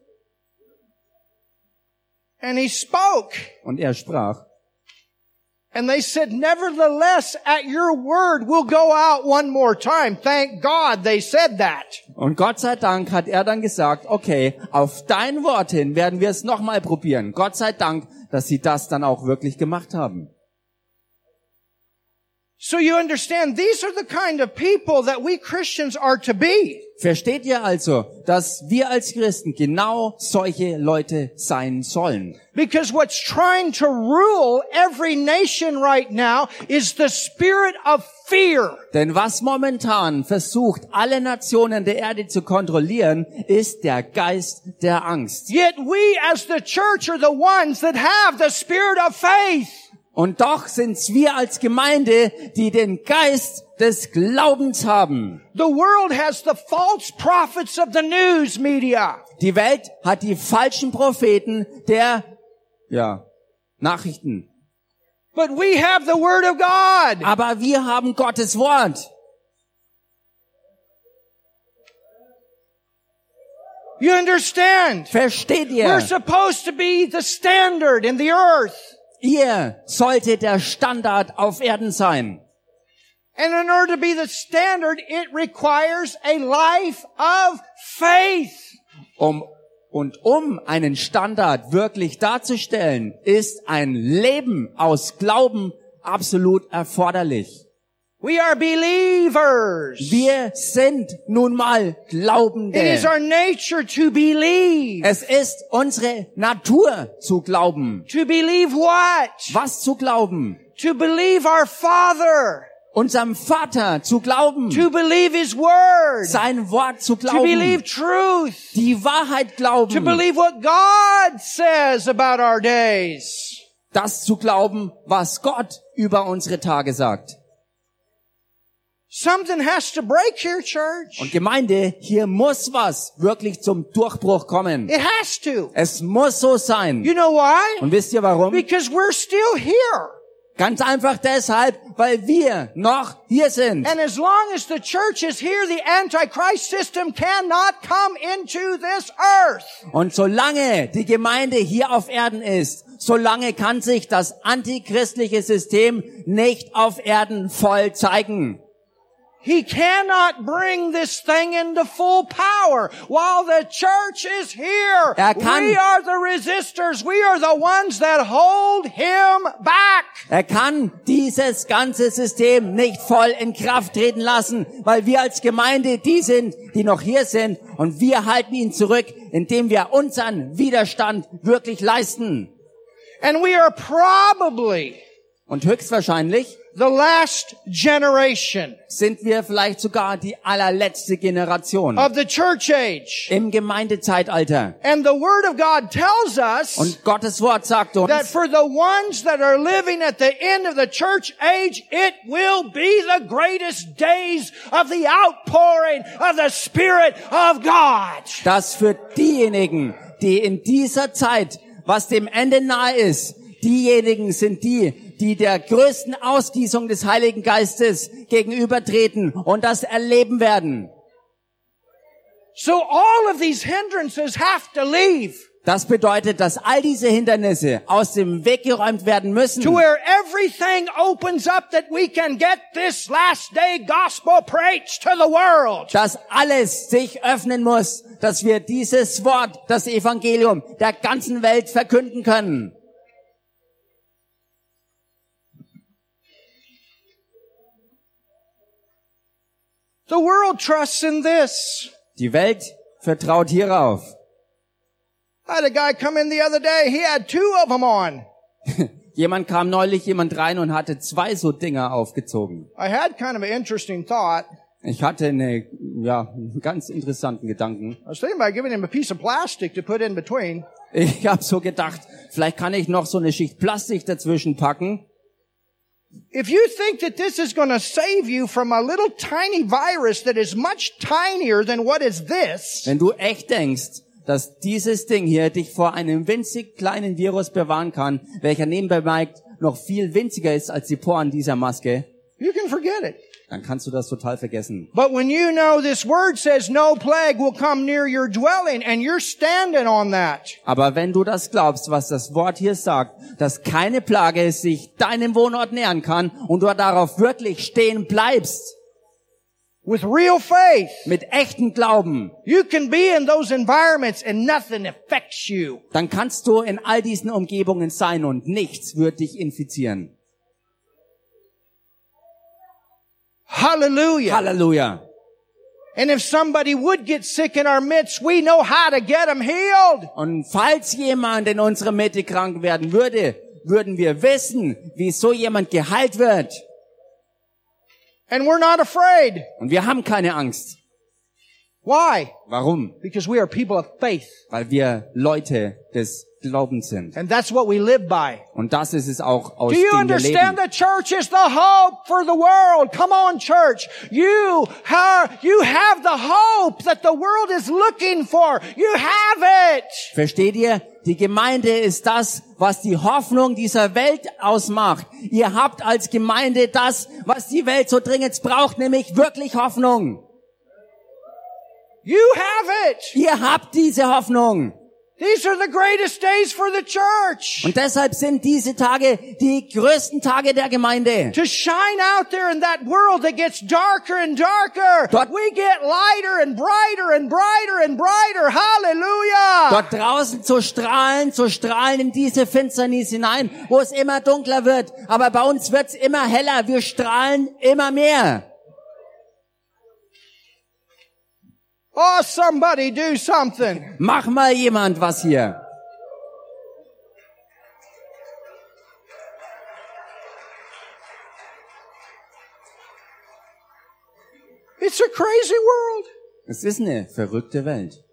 And he spoke. Und er sprach. And they said, nevertheless, at your word, we'll go out one more time. Thank God they said that. Und Gott sei Dank hat er dann gesagt, okay, auf dein Wort hin werden wir es nochmal probieren. Gott sei Dank, dass sie das dann auch wirklich gemacht haben. So you understand, these are the kind of people that we Christians are to be. Versteht ihr also, dass wir als Christen genau solche Leute sein sollen? Because what's trying to rule every nation right now is the spirit of fear. Denn was momentan versucht, alle Nationen der Erde zu kontrollieren, ist der Geist der Angst. Yet we as the church are the ones that have the spirit of faith. Und doch sind's wir als Gemeinde, die den Geist des Glaubens haben. The world has the false prophets of the news media. Die Welt hat die falschen Propheten der, ja, Nachrichten. But we have the word of God. Aber wir haben Gottes Wort. You understand? Versteht We're ihr? supposed to be the standard in the earth. Ihr solltet der Standard auf Erden sein. And in order to be the standard, it requires a life of faith. Um, und um einen Standard wirklich darzustellen, ist ein Leben aus Glauben absolut erforderlich. We are believers. Wir sind nun mal It is Glaubende. our nature to believe. Es ist unsere Natur zu glauben. To believe what? Was zu glauben? To believe our Father. Unserem Vater zu glauben. To believe His Word. Sein Wort zu To believe glauben. truth. Die Wahrheit To glauben. believe what God says about our days. Das zu glauben, was Gott über unsere Tage sagt. Something has to break here, church. Und Gemeinde, hier muss was wirklich zum Durchbruch kommen. It has to. Es muss so sein. You know why? Und wisst ihr warum? Because we're still here. Ganz einfach deshalb, weil wir noch hier sind. And as long as the church is here, the Antichrist system cannot come into this earth. Und solange die Gemeinde hier auf Erden ist, solange kann sich das antichristliche System nicht auf Erden voll zeigen. He cannot bring this thing into full power while the church is here. Er kann- we are the resistors. We are the ones that hold him back. Er kann dieses ganze System nicht voll in Kraft treten lassen, weil wir als Gemeinde die sind, die noch hier sind und wir halten ihn zurück, indem wir unseren Widerstand wirklich leisten. And we are probably Und höchstwahrscheinlich the last generation sind wir vielleicht sogar die allerletzte Generation of the church age. im Gemeindezeitalter. And the word of God tells us Und Gottes Wort sagt uns, that for the ones that are living at the end of the church age, it will be the greatest days of the outpouring of the Spirit of God. dass für diejenigen, die in dieser Zeit, was dem Ende nahe ist, diejenigen sind die, die der größten Ausgießung des Heiligen Geistes gegenübertreten und das erleben werden. So all of these hindrances have to leave Das bedeutet, dass all diese Hindernisse aus dem Weg geräumt werden müssen, to where everything opens up that we can get this last day gospel preached to the world. dass alles sich öffnen muss, dass wir dieses Wort, das Evangelium, der ganzen Welt verkünden können. The world trusts in this. Die Welt vertraut hierauf. I had a guy come in the other day. He had two of them on. Jemand kam neulich jemand rein und hatte zwei so Dinger aufgezogen. I had kind of an interesting thought. Ich hatte eine, ja, einen ganz interessanten Gedanken. I was thinking about giving him a piece of plastic to put in between. Ich habe so gedacht, vielleicht kann ich noch so eine Schicht Plastik dazwischen packen. If you think that this is going to save you from a little tiny virus that is much tinier than what is this, Wenn du echt denkst, dass dieses Ding hier dich vor einem winzig kleinen Virus bewahren kann, welcher nebenbei noch viel winziger ist als die Poren dieser Maske, you can forget it. Dann kannst du das total vergessen. But when you know this word says no plague will come near your dwelling and you're standing on that, Aber wenn du das glaubst, was das Wort hier sagt, dass keine Plage sich deinem Wohnort nähern kann und du darauf wirklich stehen bleibst, with real faith, mit echtem Glauben, you can be in those environments and nothing affects you. dann kannst du in all diesen Umgebungen sein und nichts wird dich infizieren. Hallelujah. Halleluja. And if somebody would get sick in our midst, we know how to get them healed. Und falls jemand in unserer Mitte krank werden würde, würden wir wissen, wie so jemand geheilt wird. And we're not afraid. Und wir haben keine Angst. Why? Warum? Because we are people of faith. Weil wir Leute des Glaubens sind. And that's what we live by. Und das ist es auch, aus Do you dem wir understand the church is the hope for the world? Come on, church. You have, you have the hope that the world is looking for. You have it. Versteht ihr? Die Gemeinde ist das, was die Hoffnung dieser Welt ausmacht. Ihr habt als Gemeinde das, was die Welt so dringend braucht, nämlich wirklich Hoffnung. You have it. Ihr habt diese Hoffnung. These are the greatest days for the church. Und deshalb sind diese Tage die größten Tage der Gemeinde. To shine out there in that world that gets darker and darker. Dort- we get lighter and brighter and brighter and brighter. Hallelujah. Dort draußen zu strahlen, zu strahlen in diese Finsternis hinein, wo es immer dunkler wird. Aber bei uns wird's immer heller. Wir strahlen immer mehr. Oh, somebody do something. Mach mal jemand was hier. It's a crazy world. Es ist eine verrückte Welt.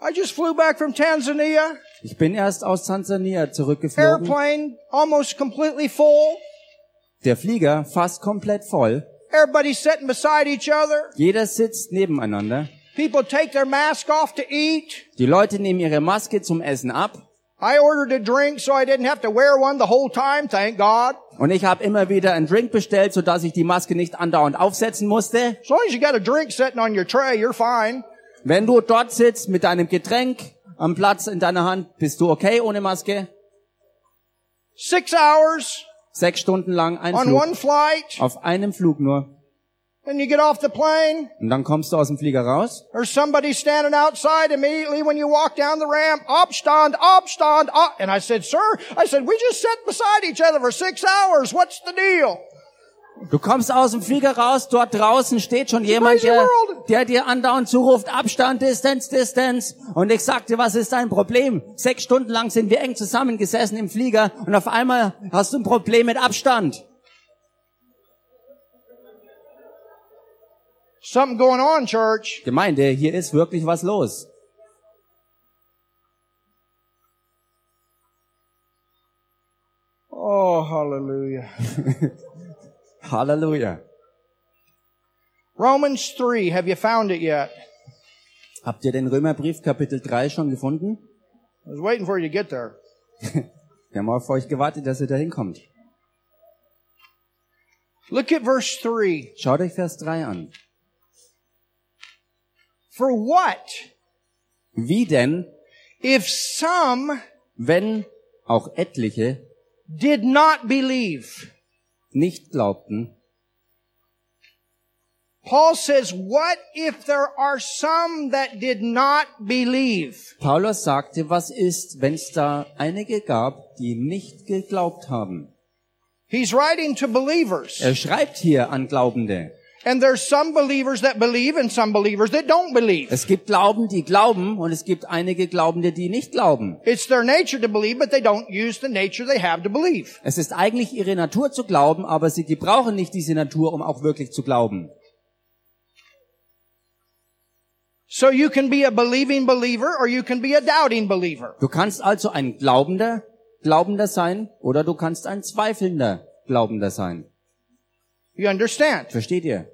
I just flew back from Tanzania. Ich bin erst aus Tansania zurückgeflogen. Airplane almost completely full. Der Flieger fast komplett voll. Everybody's sitting beside each other. Jeder sitzt nebeneinander. People take their mask off to eat. Die Leute nehmen ihre Maske zum Essen ab. I ordered a drink so I didn't have to wear one the whole time, thank God. Und ich habe immer wieder einen Drink bestellt, sodass ich die Maske nicht andauernd aufsetzen musste. As long as you got a drink sitting on your tray, you're fine. Wenn du dort sitzt mit deinem Getränk am Platz in deiner Hand, bist du okay ohne Maske? Six hours Sechs Stunden lang ein on Flug. one flight. Auf einem Flug nur. Then you get off the plane. Und dann kommst du aus dem Flieger raus. There's somebody standing outside immediately when you walk down the ramp. Abstand, Abstand, up. And I said, sir, I said, we just sat beside each other for six hours. What's the deal? Du kommst aus dem Flieger raus, dort draußen steht schon jemand, der, world. der dir andauernd zuruft, Abstand, Distance, Distance. Und ich sagte, was ist dein Problem? Sechs Stunden lang sind wir eng zusammengesessen im Flieger und auf einmal hast du ein Problem mit Abstand. Something going on, church. Gemeinde, hier ist wirklich was los. Oh, hallelujah. Halleluja. Romans 3, have you found it yet? Habt ihr den Römerbrief Kapitel 3 schon gefunden? I was waiting for you to get there. Wir haben auf euch gewartet, dass ihr da hinkommt. Look at verse 3. Schaut euch Vers 3 an. For what? Wie denn, If some wenn auch etliche did not believe. nicht glaubten, Paul says, what if there are some that did not believe? Paulus sagte, was ist, wenn es da einige gab, die nicht geglaubt haben? He's writing to believers. Er schreibt hier an Glaubende. And there's some believers that believe and some believers that don't believe. Es gibt Glauben, die glauben und es gibt einige Glaubende, die nicht glauben. It's their nature to believe, but they don't use the nature they have to believe. Es ist eigentlich ihre Natur zu glauben, aber sie gebrauchen nicht diese Natur, um auch wirklich zu glauben. So you can be a believing believer or you can be a doubting believer. Du kannst also ein Glaubender, Glaubender sein oder du kannst ein zweifelnder Glaubender sein. You understand? Versteht ihr?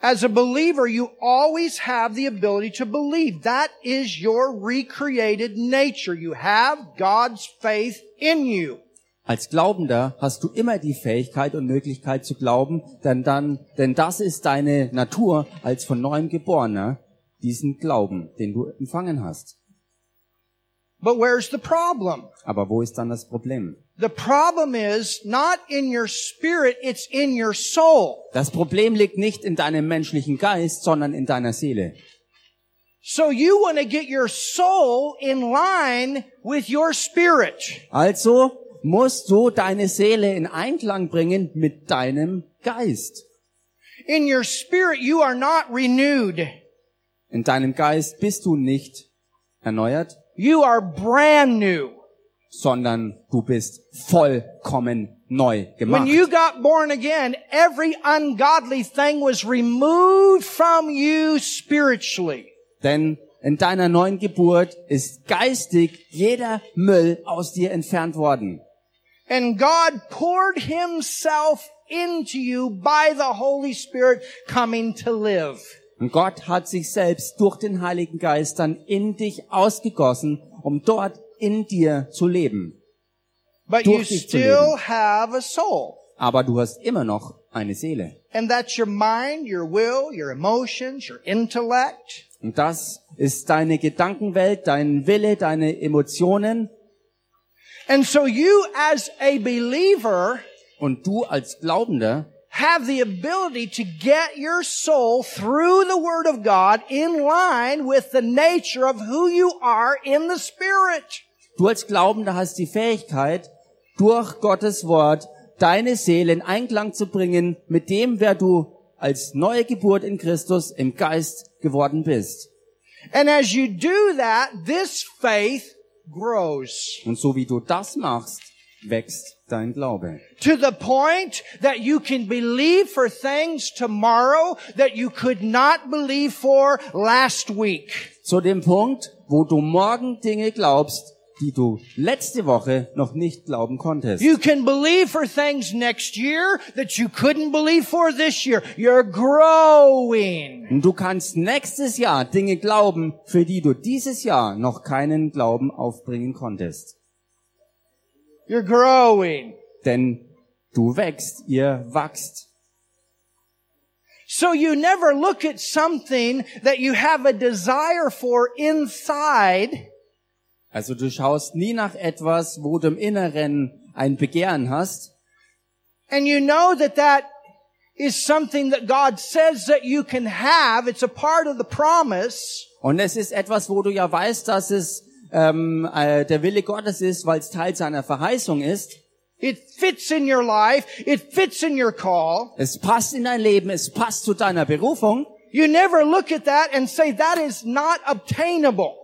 As a believer, you always have the ability to believe. That is your recreated nature. You have God's faith in you. Als Glaubender hast du immer die Fähigkeit und Möglichkeit zu glauben, denn dann, denn das ist deine Natur als von neuem Geborener, diesen Glauben, den du empfangen hast. But where's the problem? Aber wo ist dann das Problem? The problem is not in your spirit, it's in your soul. Das Problem liegt nicht in deinem menschlichen Geist, sondern in deiner Seele. So you want to get your soul in line with your spirit. Also musst du deine Seele in Einklang bringen mit deinem Geist. In your spirit, you are not renewed. In deinem Geist bist du nicht erneuert, You are brand new. Sondern du bist vollkommen neu When gemacht. you got born again, every ungodly thing was removed from you spiritually. Denn in deiner neuen Geburt ist geistig jeder Müll aus dir entfernt worden. And God poured himself into you by the Holy Spirit coming to live. Und Gott hat sich selbst durch den Heiligen Geist dann in dich ausgegossen, um dort in dir zu leben. But you Durch dich zu still leben. have a soul. Aber du hast immer noch eine Seele. And that's your mind, your will, your emotions, your intellect. Und das ist deine Gedankenwelt, dein Wille, deine Emotionen. And so you as a believer Und du als Glaubender have the ability to get your soul through the Word of God in line with the nature of who you are in the Spirit. Du als Glaubender hast die Fähigkeit, durch Gottes Wort deine Seele in Einklang zu bringen mit dem, wer du als neue Geburt in Christus im Geist geworden bist. And as you do that, this faith grows Und so wie du das machst, wächst dein Glaube. to the point that you can believe for things tomorrow that you could not believe for last week. Zu dem Punkt, wo du morgen Dinge glaubst, die du letzte Woche noch nicht glauben konntest. You can believe for things next year that you couldn't believe for this year. You're growing. Und du kannst nächstes Jahr Dinge glauben, für die du dieses Jahr noch keinen Glauben aufbringen konntest. You're growing. Denn du wächst, ihr wachst. So you never look at something that you have a desire for inside Also du schaust nie nach etwas, wo du im Inneren ein Begehren hast and you know that that is something that God says that you can have. It's a part of the promise. und es ist etwas, wo du ja weißt, dass es ähm, äh, der Wille Gottes ist, weil es Teil seiner Verheißung ist. It fits in your life. It fits in your call. Es passt in dein Leben, es passt zu deiner Berufung. You never look at that and say that is not obtainable.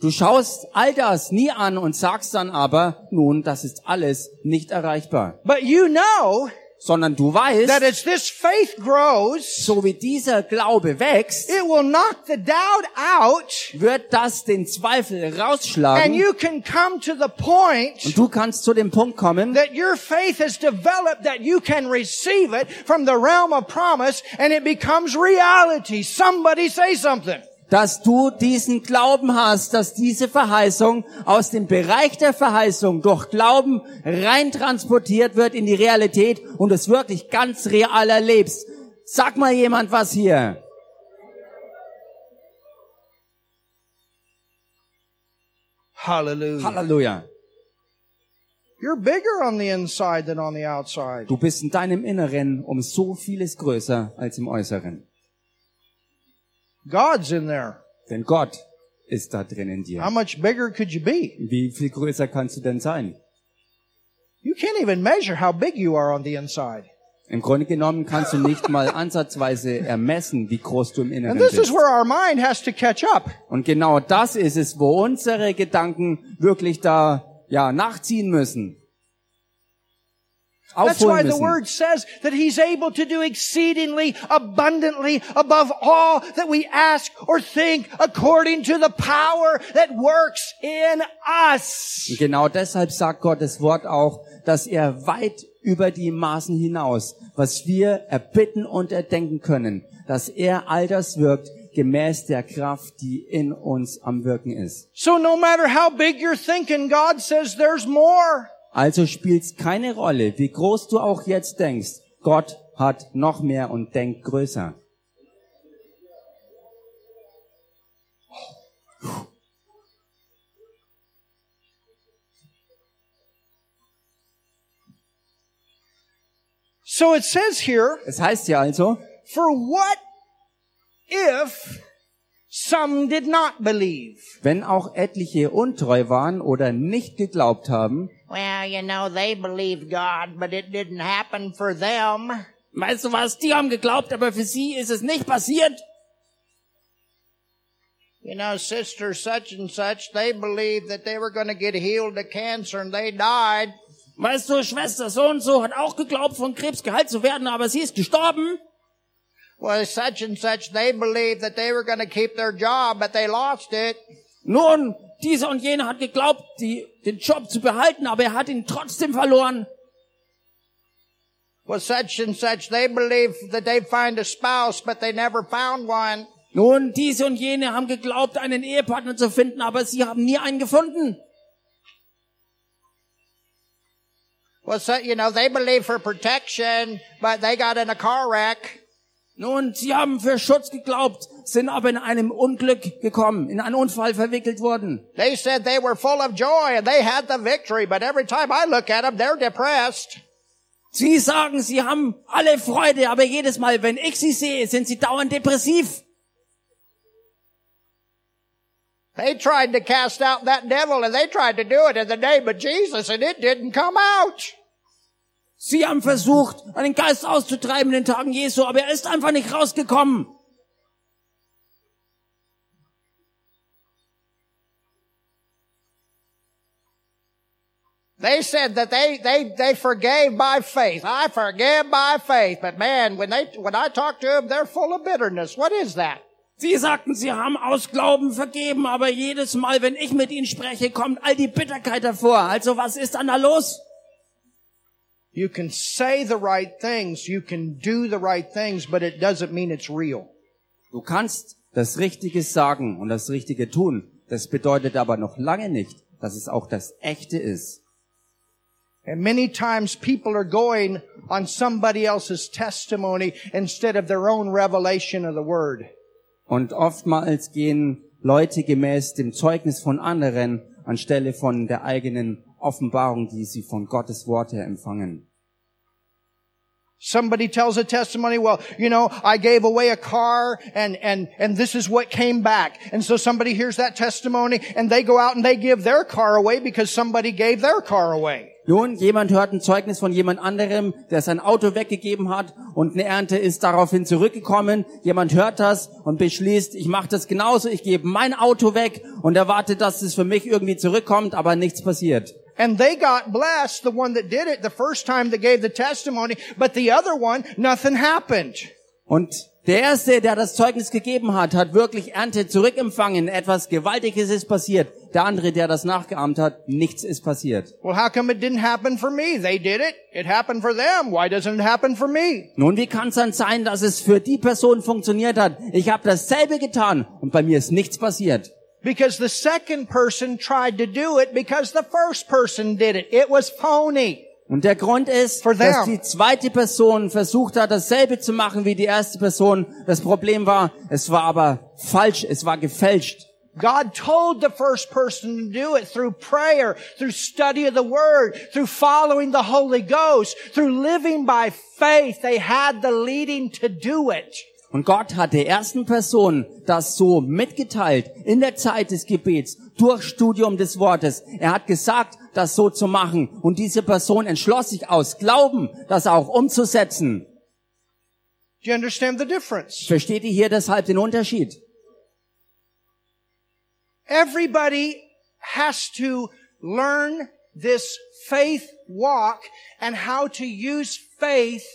Du schaust all das nie an und sagst dann aber, nun, das ist alles nicht erreichbar. But you know Sondern du weißt, that as this faith grows, so wie dieser Glaube wächst, it will knock the doubt out wird das den Zweifel and you can come to the point und du kannst zu dem Punkt kommen, that your faith has developed that you can receive it from the realm of promise and it becomes reality. Somebody say something. Dass du diesen Glauben hast, dass diese Verheißung aus dem Bereich der Verheißung durch Glauben rein transportiert wird in die Realität und es wirklich ganz real erlebst. Sag mal jemand was hier. Hallelujah. Halleluja. You're bigger on the inside than on the outside. Du bist in deinem Inneren um so vieles größer als im Äußeren. God's in there. Denn Gott ist da drin in How dir. much bigger could you be? Wie viel größer kannst du denn sein? You can't even measure how big you are on the inside. Im Grunde genommen kannst du nicht mal ansatzweise ermessen, wie groß du im Inneren And this bist. is where our mind has to catch up. Und genau das ist es, wo unsere Gedanken wirklich da ja nachziehen müssen. That's why the word says that he's able to do exceedingly abundantly above all that we ask or think according to the power that works in us. Und genau deshalb sagt Gottes Wort auch, dass er weit über die Maßen hinaus, was wir erbitten und erdenken können, dass er all das wirkt gemäß der Kraft, die in uns am Wirken ist. So no matter how big you're thinking, God says there's more. Also spielt's keine Rolle, wie groß du auch jetzt denkst. Gott hat noch mehr und denkt größer. So it says here, Es heißt ja also, for what if some did not believe? wenn auch etliche untreu waren oder nicht geglaubt haben, Well, you know, they believed God, but it didn't happen for them. weißt du was, die haben geglaubt, aber für sie ist es nicht passiert. You know, sister such and such, they believed that they were going to get healed of cancer and they died. Weißt du, Schwester so und so hat auch geglaubt, von Krebs geheilt zu werden, aber sie ist gestorben. Well, such and such, they believed that they were going to keep their job, but they lost it. Nun, dieser und jener hat geglaubt, die, den Job zu behalten, aber er hat ihn trotzdem verloren. Well, such and such, they believed that they'd find a spouse, but they never found one. Nun, diese und jene haben geglaubt, einen Ehepartner zu finden, aber sie haben nie einen gefunden. Well, so, you know, they believed for protection, but they got in a car wreck. Nun, sie haben für Schutz geglaubt, sind aber in einem Unglück gekommen, in einen Unfall verwickelt worden. They said they were full of joy and they had the victory, but every time I look at them, they're depressed. Sie sagen, sie haben alle Freude, aber jedes Mal, wenn ich sie sehe, sind sie dauernd depressiv. They tried to cast out that devil and they tried to do it in the name of Jesus and it didn't come out. Sie haben versucht, einen Geist auszutreiben in den Tagen Jesu, aber er ist einfach nicht rausgekommen. They said that they, they, they forgave by faith. I forgive by faith. But man, when they, when I talk to them, they're full of bitterness. What is that? Sie sagten, sie haben aus Glauben vergeben, aber jedes Mal, wenn ich mit ihnen spreche, kommt all die Bitterkeit hervor. Also was ist dann da los? You can say the right things, you can do the right things, but it doesn't mean it's real. Du kannst das Richtige sagen und das Richtige tun. Das bedeutet aber noch lange nicht, dass es auch das Echte ist. And many times people are going on somebody else's testimony instead of their own revelation of the word. Und oftmals gehen Leute gemäß dem Zeugnis von anderen anstelle von der eigenen Offenbarung, die sie von Gottes Wort her empfangen. Somebody tells a testimony, well, you know, I gave away a car and, and, and this is what came back. And so somebody hears that testimony and they go out and they give their car away because somebody gave their car away. Nun, jemand hört ein Zeugnis von jemand anderem, der sein Auto weggegeben hat und eine Ernte ist daraufhin zurückgekommen. Jemand hört das und beschließt, ich mache das genauso, ich gebe mein Auto weg und erwarte, dass es für mich irgendwie zurückkommt, aber nichts passiert. And they got blessed, the one that did it the first time they gave the testimony, but the other one, nothing happened. Und der Erste, der das Zeugnis gegeben hat, hat wirklich Ernte zurückempfangen. Etwas Gewaltiges ist passiert. Der andere, der das nachgeahmt hat, nichts ist passiert. Well, how come it didn't happen for me? They did it. It happened for them. Why doesn't it happen for me? Nun, wie kann es dann sein, dass es für die Person funktioniert hat? Ich habe dasselbe getan und bei mir ist nichts passiert. Because the second person tried to do it because the first person did it. It was phony. Und der Grund ist, dass die zweite Person versucht hat, dasselbe zu machen wie die erste Person. Das Problem war, es war aber falsch, es war gefälscht. God told the first person to do it through prayer, through study of the Word, through following the Holy Ghost, through living by faith. They had the leading to do it. Und Gott hat der ersten Person das so mitgeteilt in der Zeit des Gebets durch Studium des Wortes. Er hat gesagt, das so zu machen. Und diese Person entschloss sich aus Glauben, das auch umzusetzen. Do you understand the difference? Versteht ihr hier deshalb den Unterschied? Everybody has to learn this faith walk and how to use faith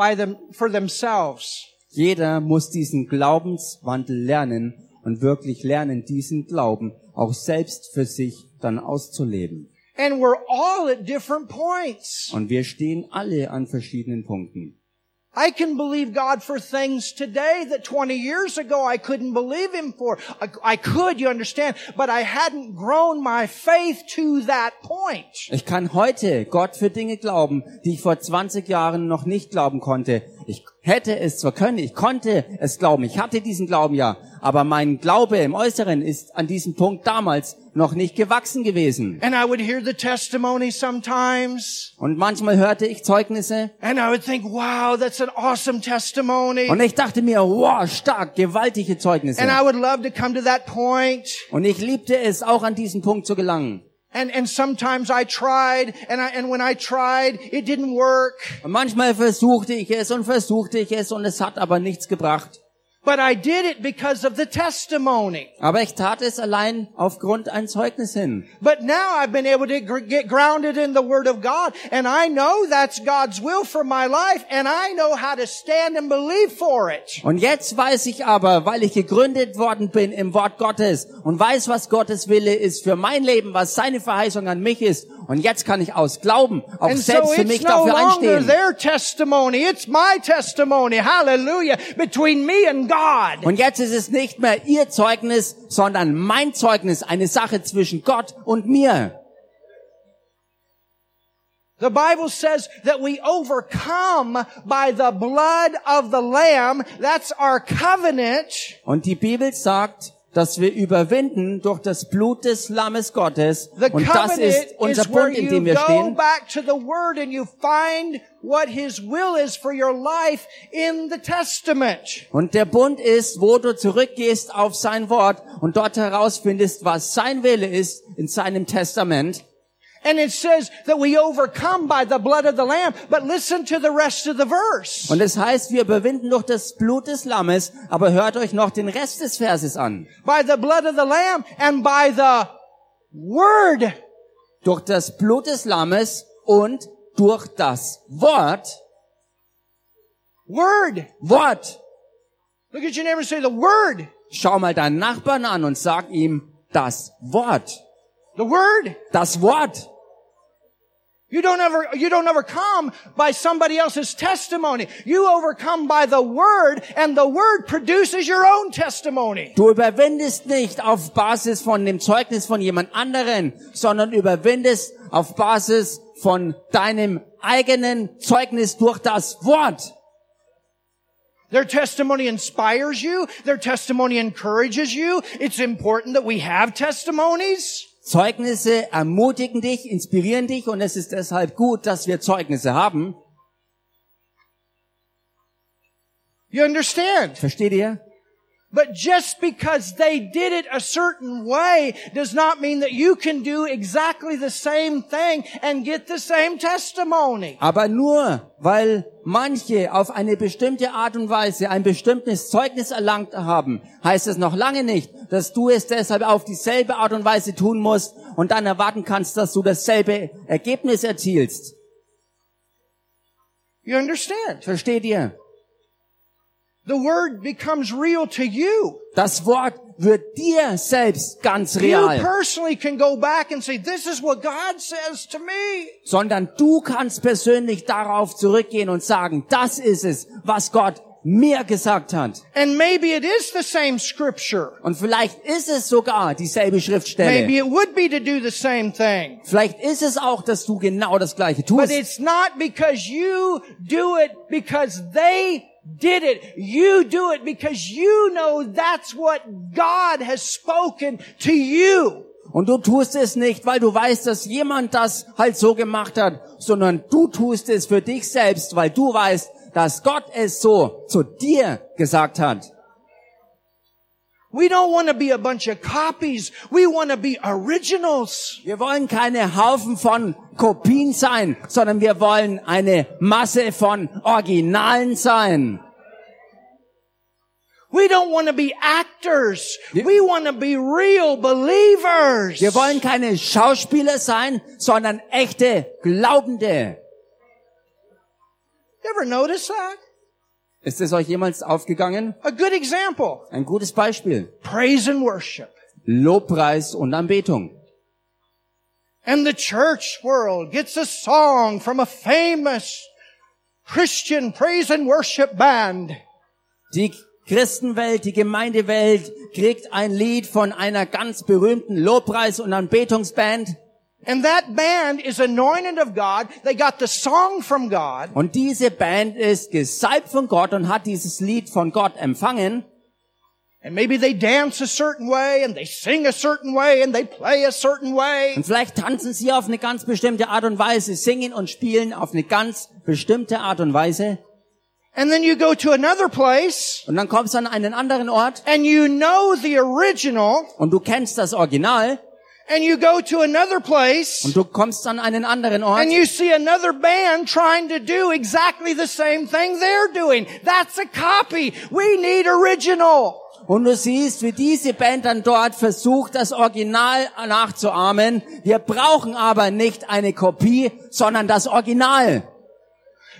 by them, for themselves. Jeder muss diesen Glaubenswandel lernen und wirklich lernen, diesen Glauben auch selbst für sich dann auszuleben. And we're all at different points. Und wir stehen alle an verschiedenen Punkten. I can believe God for things today that 20 years ago I couldn't believe Him for. I, I could, you understand, but I hadn't grown my faith to that point. Ich kann heute Gott für Dinge glauben, die ich vor 20 Jahren noch nicht glauben konnte. Ich hätte es zwar können, ich konnte es glauben, ich hatte diesen Glauben ja, aber mein Glaube im Äußeren ist an diesem Punkt damals noch nicht gewachsen gewesen. And I would hear the testimony sometimes, Und manchmal hörte ich Zeugnisse and I would think, wow, that's an awesome testimony. und ich dachte mir, wow, stark, gewaltige Zeugnisse. And I would love to come to that point. Und ich liebte es, auch an diesen Punkt zu gelangen. And, and sometimes I tried, and I, and when I tried, it didn't work. Manchmal versuchte ich es und versuchte ich es und es hat aber nichts gebracht. But I did it because of the testimony. Aber ich tat es allein aufgrund ein Zeugnis hin. But now I've been able to get grounded in the Word of God, and I know that's God's will for my life, and I know how to stand and believe for it. Und jetzt weiß ich aber, weil ich gegründet worden bin im Wort Gottes und weiß, was Gottes Wille ist für mein Leben, was seine Verheißung an mich ist. Und jetzt kann ich aus Glauben auch And so selbst für it's mich no dafür einstehen. their testimony, it's my testimony, hallelujah, between me and God. Und jetzt ist es nicht mehr ihr Zeugnis, sondern mein Zeugnis, eine Sache zwischen Gott und mir. The Bible says that we overcome by the blood of the Lamb. That's our covenant. Und die Bibel sagt, dass wir überwinden durch das Blut des Lammes Gottes. Und das ist unser Punkt, in you dem wir go stehen. back to the Word and you find what His will is for your life in the Testament. Und der Bund ist, wo du zurückgehst auf sein Wort und dort herausfindest, was sein Wille ist in seinem Testament. And it says that we overcome by the blood of the Lamb. But listen to the rest of the verse. Und es heißt, wir überwinden durch das Blut des Lammes, aber hört euch noch den Rest des Verses an. By the blood of the Lamb and by the Word. Durch das Blut des Lammes und durch das Wort. Word. Wort. Look at your neighbor and say the Word. Schau mal deinen Nachbarn an und sag ihm das Wort. The Word. Das Wort. You don't ever, you don't overcome by somebody else's testimony. You overcome by the Word and the Word produces your own testimony. Du überwindest nicht auf Basis von dem Zeugnis von jemand anderen, sondern überwindest auf Basis von deinem eigenen Zeugnis durch das Wort. Their testimony inspires you. Their testimony encourages you. It's important that we have testimonies. Zeugnisse ermutigen dich, inspirieren dich und es ist deshalb gut, dass wir Zeugnisse haben. You understand? Versteht ihr? But just because they did it a certain way does not mean that you can do exactly the same thing and get the same testimony. Aber nur weil manche auf eine bestimmte Art und Weise ein bestimmtes Zeugnis erlangt haben, heißt es noch lange nicht, dass du es deshalb auf dieselbe Art und Weise tun musst und dann erwarten kannst, dass du dasselbe Ergebnis erzielst. You understand? Versteht ihr? Das Wort wird dir selbst ganz You real, personally can go back and say, this is what God says to me. sondern du kannst persönlich darauf zurückgehen und sagen, das ist es, was Gott mir gesagt hat. And maybe it is the same scripture. Und vielleicht ist es sogar dieselbe Schriftstelle. Maybe it would be to do the same thing. Vielleicht ist es auch, dass du genau das Gleiche tust. But it's not because you do it because they did it. You do it because you know that's what God has spoken to you. Und du tust es nicht, weil du weißt, dass jemand das halt so gemacht hat, sondern du tust es für dich selbst, weil du weißt, dass Gott es so zu dir gesagt hat. We don't want to be a bunch of copies. We want to be originals. Wir wollen keine Haufen von Kopien sein, sondern wir wollen eine Masse von Originalen sein. We don't want to be actors. We want to be real believers. Wir wollen keine Schauspieler sein, sondern echte Glaubende. You ever notice that? Ist es euch jemals aufgegangen? A good example. Ein gutes Beispiel. Praise and worship. Lobpreis und Anbetung. And the church world gets a song from a famous Christian praise and worship band. Die Christenwelt, die Gemeindewelt kriegt ein Lied von einer ganz berühmten Lobpreis- und Anbetungsband. And that band is anointed of God. They got the song from God. Und diese Band ist gesalbt von Gott und hat dieses Lied von Gott empfangen. And maybe they dance a certain way and they sing a certain way and they play a certain way. Und vielleicht tanzen sie auf eine ganz bestimmte Art und Weise, singen und spielen auf eine ganz bestimmte Art und Weise. And then you go to another place Und dann kommst du an einen anderen Ort and you know the original und du kennst das Original and you go to another place und du kommst an einen anderen Ort and you see another band trying to do exactly the same thing they're doing. That's a copy. We need original. und du siehst, wie diese Band dann dort versucht, das Original nachzuahmen. Wir brauchen aber nicht eine Kopie, sondern das Original.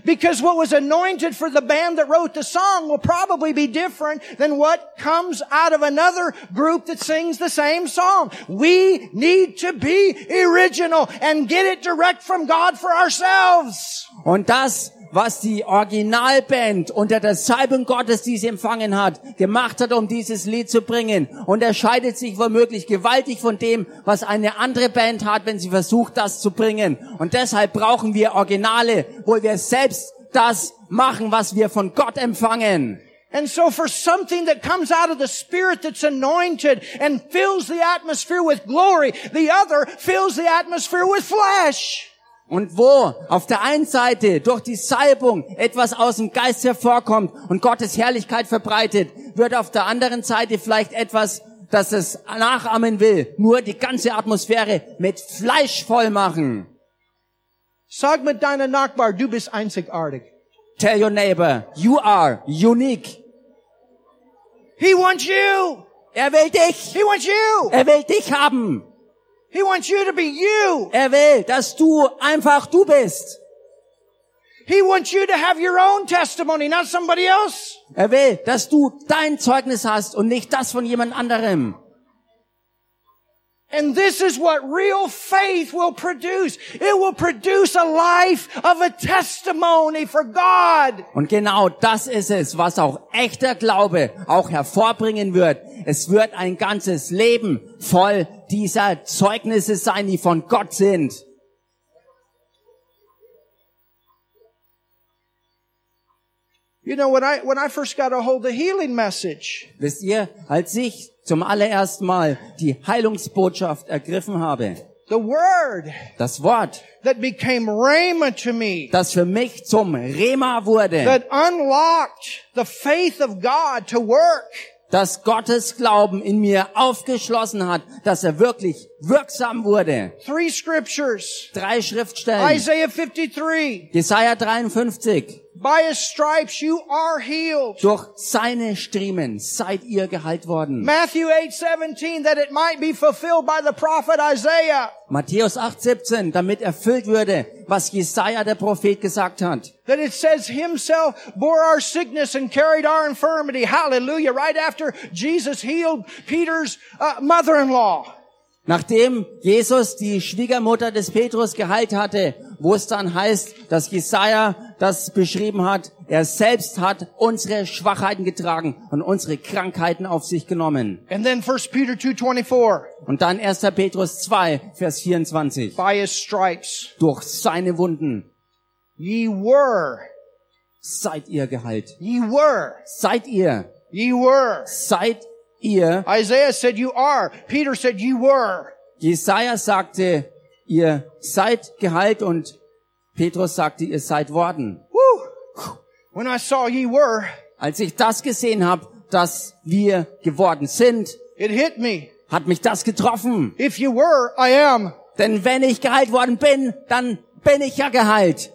Because what was anointed for the band that wrote the song will probably be different than what comes out of another group that sings the same song. We need to be original and get it direct from God for ourselves. Und das, was die Originalband unter der Salbung Gottes, die sie empfangen hat, gemacht hat, um dieses Lied zu bringen, unterscheidet sich womöglich gewaltig von dem, was eine andere Band hat, wenn sie versucht, das zu bringen. Und deshalb brauchen wir Originale, wo wir selbst das machen, was wir von Gott empfangen. And so for something that comes out of the Spirit that's anointed and fills the atmosphere with glory, the other fills the atmosphere with flesh. Und wo auf der einen Seite durch die Salbung etwas aus dem Geist hervorkommt und Gottes Herrlichkeit verbreitet, wird auf der anderen Seite vielleicht etwas, das es nachahmen will, nur die ganze Atmosphäre mit Fleisch voll machen. Sag mit deiner Nachbar, du bist einzigartig. Tell your neighbor, you are unique. He wants you. Er will dich. He wants you. Er will dich haben. He wants you to be you. Er will, dass du einfach du bist. He wants you to have your own testimony, not somebody else. Er will, dass du dein Zeugnis hast und nicht das von jemand anderem. And this is what real faith will produce. It will produce a life of a testimony for God. Und genau das ist es, was auch echter Glaube auch hervorbringen wird. Es wird ein ganzes Leben voll dieser Zeugnisse sein, die von Gott sind. You know, when I, when I first got a hold of the healing message, Wisst ihr, als ich zum allerersten Mal die Heilungsbotschaft ergriffen habe, the word das Wort, that became rhema to me, das für mich zum Rema wurde, that unlocked the faith of God to work, das Gottes Glauben in mir aufgeschlossen hat, dass er wirklich wirksam wurde. three scriptures, Drei Schriftstellen. Isaiah 53, Jesaja 53. By his stripes you are healed. Durch seine Striemen seid ihr geheilt worden. Matthew 8, 17, that it might be fulfilled by the prophet Isaiah, Matthäus 8,17, damit erfüllt würde, was Jesaja der Prophet gesagt hat. that it says himself bore our sickness and carried our infirmity. Hallelujah. Right after Jesus healed Peter's uh, mother-in-law. Nachdem Jesus die Schwiegermutter des Petrus geheilt hatte, wo es dann heißt, dass Jesaja das beschrieben hat, er selbst hat unsere Schwachheiten getragen und unsere Krankheiten auf sich genommen. And then 1 Peter 2.24, Und dann 1. Petrus 2, Vers 24. by his stripes Durch seine Wunden ye were, seid ihr geheilt. ye were, Seid ihr, ye were. seid ihr. Isaiah said you are. Peter said you were. Jesaja sagte, ihr seid geheilt und Petrus sagte, ihr seid worden. Woo! When I saw ye were, Als ich das gesehen habe, dass wir geworden sind, it hit me. hat mich das getroffen. If you were, I am. Denn wenn ich geheilt worden bin, dann bin ich ja geheilt.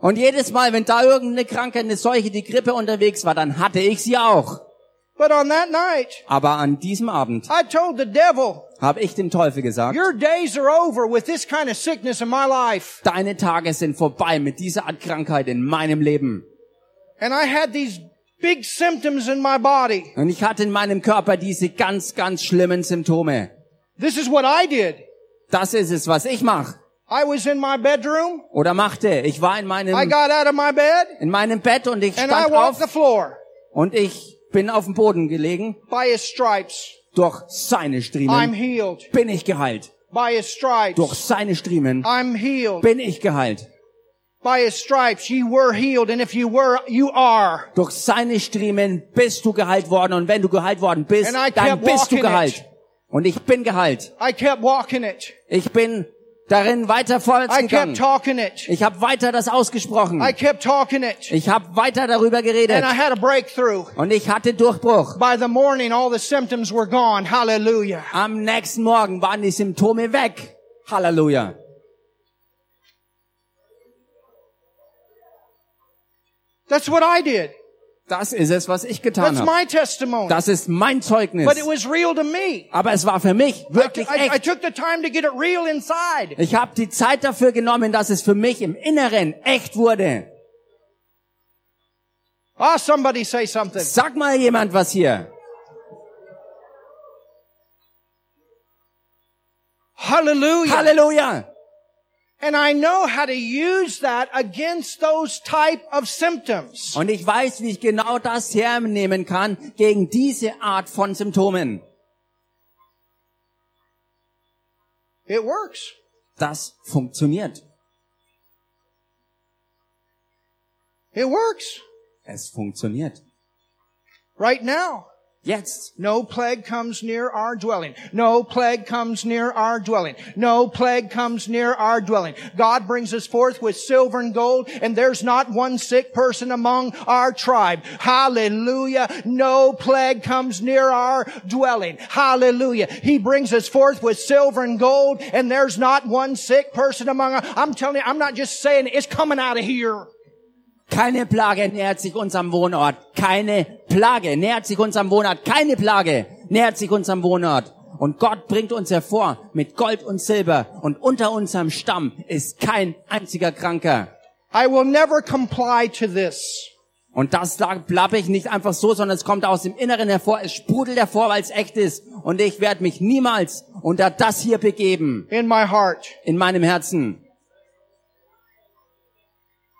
Und jedes Mal, wenn da irgendeine Krankheit, eine Seuche, die Grippe unterwegs war, dann hatte ich sie auch. But on that night, Aber an diesem Abend I told the devil, habe ich dem Teufel gesagt, your days are over with this kind of sickness in my life. deine Tage sind vorbei mit dieser Art Krankheit in meinem Leben. And I had these big symptoms in my body. Und ich hatte in meinem Körper diese ganz, ganz schlimmen Symptome. This is what I did. Das ist es, was ich mache. I was in my bedroom. Oder machte. Ich war in I meinem, got out of my bed in meinem Bett und ich and I stand walked the auf floor und ich bin auf dem Boden gelegen. by his stripes. Durch seine I'm Striemen healed. bin ich geheilt. By his stripes. Durch seine Striemen I'm healed. bin ich geheilt. By his stripes ye were healed. And if you were, you are. Durch seine Striemen bist du geheilt worden und wenn du geheilt worden bist, And I dann kept bist du walking geheilt. it. Und ich bin geheilt. I kept walking it. Ich bin darin weiter vorwärts I kept gegangen. talking it. Ich habe weiter das ausgesprochen. I kept talking it. Ich habe weiter darüber geredet. And I had a breakthrough. Und ich hatte Durchbruch. By the morning, all the symptoms were gone. Hallelujah. Am nächsten Morgen waren die Symptome weg. Halleluja. That's what I did. Das ist es, was ich getan habe. Das ist mein Zeugnis. But it was real to me. Aber es war für mich wirklich echt. Ich habe die Zeit dafür genommen, dass es für mich im Inneren echt wurde. Ah, somebody say something. Sag mal jemand was hier. Hallelujah. Halleluja. And I know how to use that against those type of symptoms. Und ich weiß, wie ich genau das hernehmen kann gegen diese Art von Symptomen. It works. Das funktioniert. It works. Es funktioniert. Right now. Jetzt. No plague comes near our dwelling. No plague comes near our dwelling. No plague comes near our dwelling. God brings us forth with silver and gold, and there's not one sick person among our tribe. Hallelujah. No plague comes near our dwelling. Hallelujah. He brings us forth with silver and gold, and there's not one sick person among us. I'm telling you, I'm not just saying it, it's coming out of here. Keine Plage nähert sich unserem Wohnort. Keine Plage nähert sich unserem Wohnort. Keine Plage nähert sich unserem Wohnort. Und Gott bringt uns hervor mit Gold und Silber. Und unter unserem Stamm ist kein einziger Kranker. I will never comply to this. Und das blabbe ich nicht einfach so, sondern es kommt aus dem Inneren hervor. Es sprudelt hervor, weil es echt ist. Und ich werde mich niemals unter das hier begeben. in my heart. In meinem Herzen.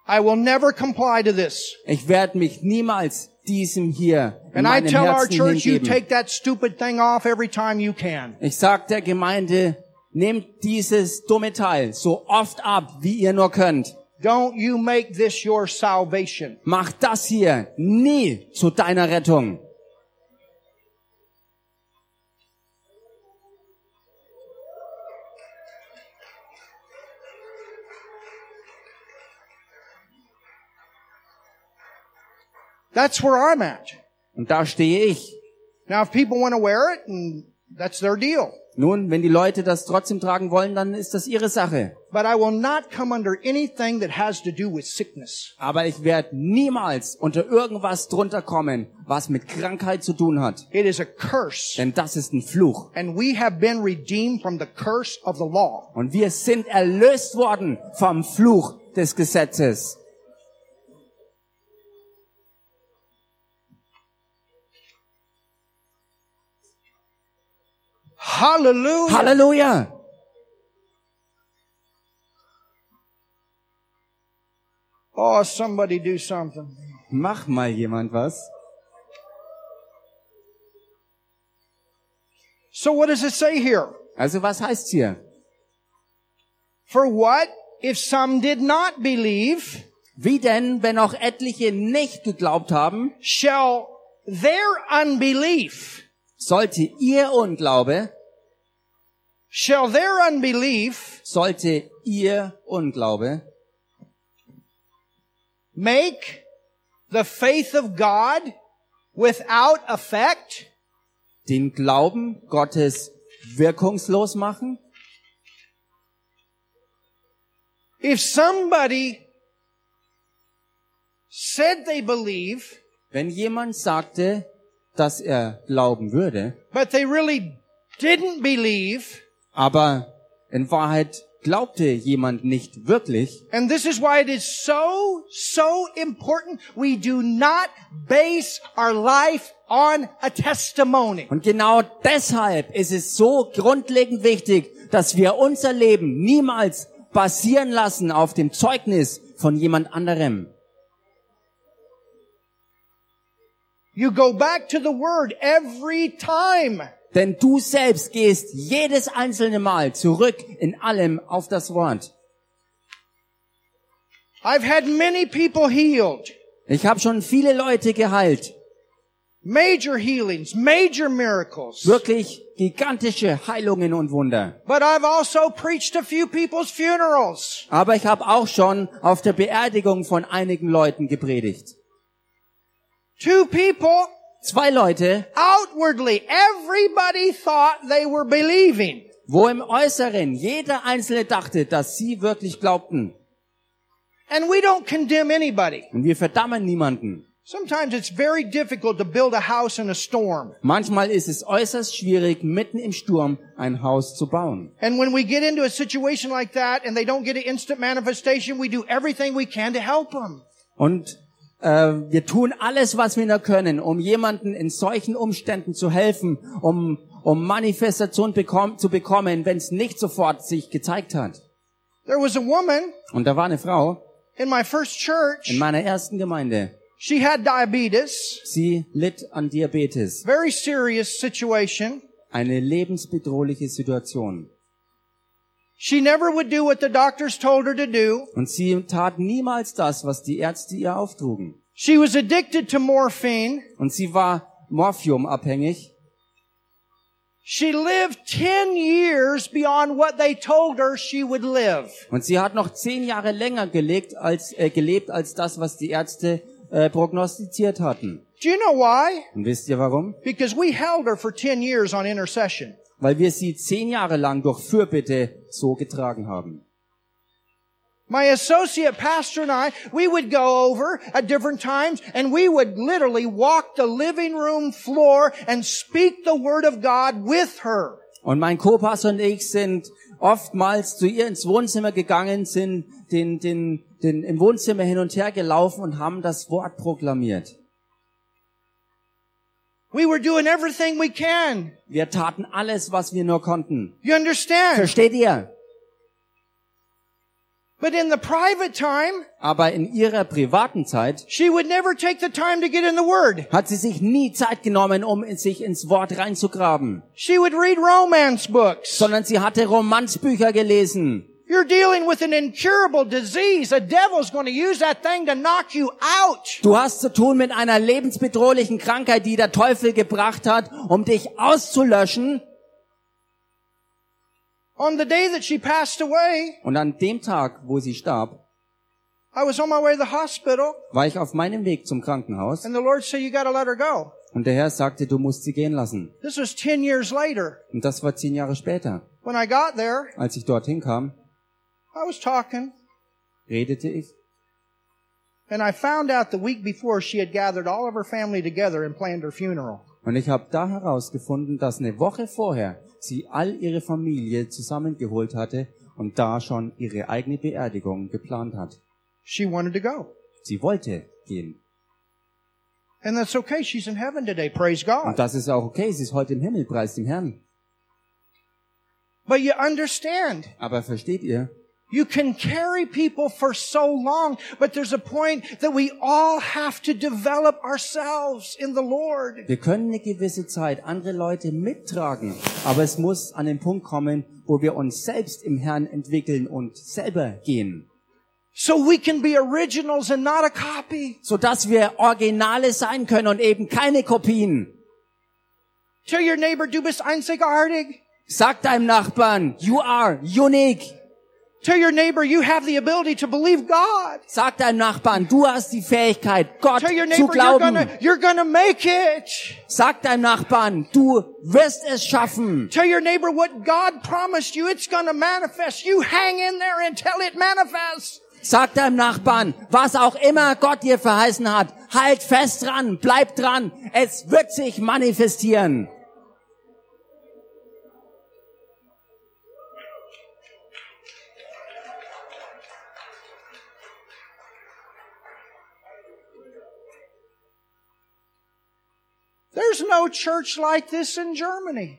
I will never comply to this. Ich werde mich niemals diesem hier And I meinem tell our Herzen church, you hingeben. take that stupid thing off every time you can. Ich sag der Gemeinde, nehmt dieses dumme Teil so oft ab, wie ihr nur könnt. Don't you make this your salvation. Macht das hier nie zu deiner Rettung. That's where I'm at. Und da stehe ich. Now, if people want to wear it, and that's their deal. Nun, wenn die Leute das trotzdem tragen wollen, dann ist das ihre Sache. But I will not come under anything that has to do with sickness. Aber ich werde niemals unter irgendwas drunter kommen, was mit Krankheit zu tun hat. It is a curse. Denn das ist ein Fluch. And we have been redeemed from the curse of the law. Und wir sind erlöst worden vom Fluch des Gesetzes. Hallelujah. Halleluja! Oh, somebody do something. Mach mal jemand was. So what does it say here? Also was heißt hier? For what if some did not believe? Wie denn, wenn auch etliche nicht geglaubt haben, Shall their unbelief, sollte ihr Unglaube, shall their unbelief sollte ihr Unglaube make the faith of God without effect? den Glauben Gottes wirkungslos machen? If somebody said they believe, Wenn jemand sagte, dass er glauben würde, but they really didn't believe, aber in Wahrheit glaubte jemand nicht wirklich, and this is why it is so, so important we do not base our life on a testimony. Und genau deshalb ist es so grundlegend wichtig, dass wir unser Leben niemals basieren lassen auf dem Zeugnis von jemand anderem. You go back to the Word every time. Denn du selbst gehst jedes einzelne Mal zurück in allem auf das Wort. I've had many people healed. Ich habe schon viele Leute geheilt. Major healings, major miracles. Wirklich gigantische Heilungen und Wunder. But I've also preached a few people's funerals. Aber ich habe auch schon auf der Beerdigung von einigen Leuten gepredigt. Two people, Zwei Leute, outwardly, everybody thought they were believing. wo im Äußeren jeder Einzelne dachte, dass sie wirklich glaubten. And we don't condemn anybody. Und wir verdammen niemanden. Sometimes it's very difficult to build a house in a storm. Manchmal ist es äußerst schwierig, mitten im Sturm ein Haus zu bauen. And when we get into a situation like that and they don't get an instant manifestation, we do everything we can to help them. Und wir tun alles, was wir nur können, um jemanden in solchen Umständen zu helfen, um, um Manifestation bekomm zu bekommen, wenn es nicht sofort sich gezeigt hat. There was a woman Und da war eine Frau in my first church. in meiner ersten Gemeinde. She had diabetes, Sie litt an Diabetes. very serious situation. Eine lebensbedrohliche Situation. She never would do what the doctors told her to do. Und sie tat niemals das, was die Ärzte ihr auftrugen. She was addicted to morphine. Und sie war morphiumabhängig. She lived 10 years beyond what they told her she would live. Und sie hat noch zehn Jahre länger gelebt als, äh, gelebt als das, was die Ärzte äh, prognostiziert hatten. Do you know why? Und wisst ihr warum? Because we held her for 10 years on intercession. Weil wir sie zehn Jahre lang durch Fürbitte so getragen haben. My associate pastor and I, we would go over at different times and we would literally walk the living room floor and speak the word of God with her. Und mein Co-Pastor und ich sind oftmals zu ihr ins Wohnzimmer gegangen, sind den, den, den, im Wohnzimmer hin und her gelaufen und haben das Wort proklamiert. We were doing everything we can. Wir taten alles, was wir nur konnten. You understand? Versteht ihr? But in the private time, Aber in ihrer privaten Zeit she would never take the time to get in the word. hat sie sich nie Zeit genommen, um in sich ins Wort reinzugraben, She would read romance books. sondern sie hatte Romanzbücher gelesen. You're dealing with an incurable disease. The devil's going to use that thing to knock you out. Du hast zu tun mit einer lebensbedrohlichen Krankheit, die der Teufel gebracht hat, um dich auszulöschen. On the day that she passed away, Und an dem Tag, wo sie starb, I was on my way to the hospital war ich auf meinem Weg zum Krankenhaus and the Lord said, you got to let her go. und der Herr sagte, du musst sie gehen lassen. This was 10 years later. Und das war zehn Jahre später. When I got there, Als ich dorthin kam, I was talking redete ich and I found out the week before she had gathered all of her family together and planned her funeral. und ich habe da herausgefunden, dass eine Woche vorher sie all ihre Familie zusammengeholt hatte und da schon ihre eigene Beerdigung geplant hat. She wanted to go. Sie wollte gehen. And that's okay. She's in heaven today. Praise Und God. das ist auch okay, sie ist heute im Himmel, preis dem Herrn. But you understand, Aber versteht ihr, you can carry people for so long, but there's a point that we all have to develop ourselves in the Lord. wir können eine gewisse Zeit andere Leute mittragen, aber es muss an den Punkt kommen, wo wir uns selbst im Herrn entwickeln und selber gehen. So we can be originals and not a copy. sodass wir Originale sein können und eben keine Kopien. Tell your neighbor, du bist einzigartig. Sag deinem Nachbarn, you are unique. Tell your neighbor you have the ability to believe God. Sag deinem Nachbarn, du hast die Fähigkeit, Gott Tell your zu neighbor you're glauben. gonna, you're gonna make it. Sag deinem Nachbarn, du wirst es schaffen. Tell your neighbor what God promised you, it's gonna manifest. You hang in there until it manifests. Sag deinem Nachbarn, was auch immer Gott dir verheißen hat, halt fest dran, bleib dran, es wird sich manifestieren. There's no church like this in Germany.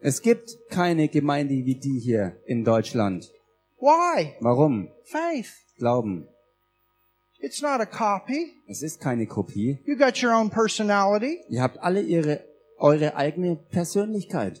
Es gibt keine Gemeinde wie die hier in Deutschland. Why? Warum? Faith. Glauben. It's not a copy. Es ist keine Kopie. You got your own personality. Ihr habt alle ihre, eure eigene Persönlichkeit.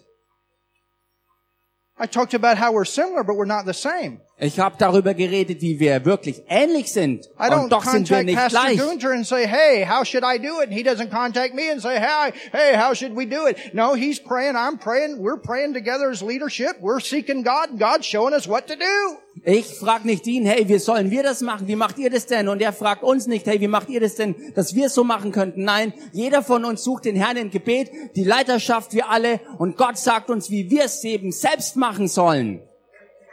I talked about how we're similar, but we're not the same. Ich habe darüber geredet, wie wir wirklich ähnlich sind. I don't Und doch sind wir nicht Pastor gleich. Gunter and say, hey, how should I do it? And he doesn't contact me and say, hey, hey, how should we do it? No, he's praying, I'm praying, we're praying together as leadership. We're seeking God and God's showing us what to do. Ich frag nicht ihn, hey, wie sollen wir das machen? Wie macht ihr das denn? Und er fragt uns nicht, hey, wie macht ihr das denn, dass wir es so machen könnten? Nein, jeder von uns sucht den Herrn im Gebet, die Leiterschaft, wir alle, und Gott sagt uns, wie wir es eben selbst machen sollen.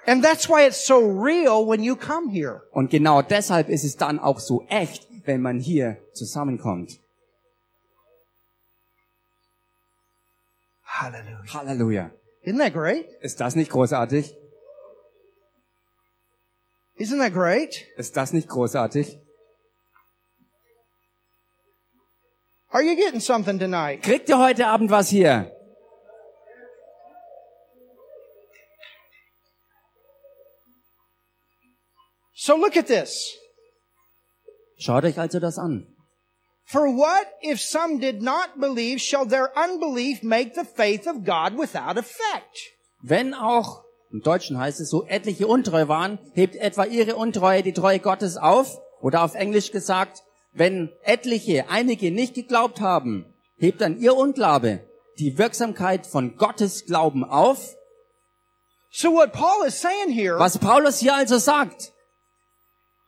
And that's why it's so real when you come here. Und genau deshalb ist es dann auch so echt, wenn man hier zusammenkommt. Hallelujah. Halleluja. Isn't that great? Ist das nicht großartig? Isn't that great? Ist das nicht großartig? Are you getting something tonight? Kriegt ihr heute Abend was hier? So look at this. Schaut euch also das an. For what if some did not believe, shall their unbelief make the faith of God without effect? Wenn auch, im Deutschen heißt es so, etliche untreu waren, hebt etwa ihre Untreue die Treue Gottes auf? Oder auf Englisch gesagt, wenn etliche, einige nicht geglaubt haben, hebt dann ihr Unglaube die Wirksamkeit von Gottes Glauben auf? So what Paul is saying here Was Paulus hier also sagt,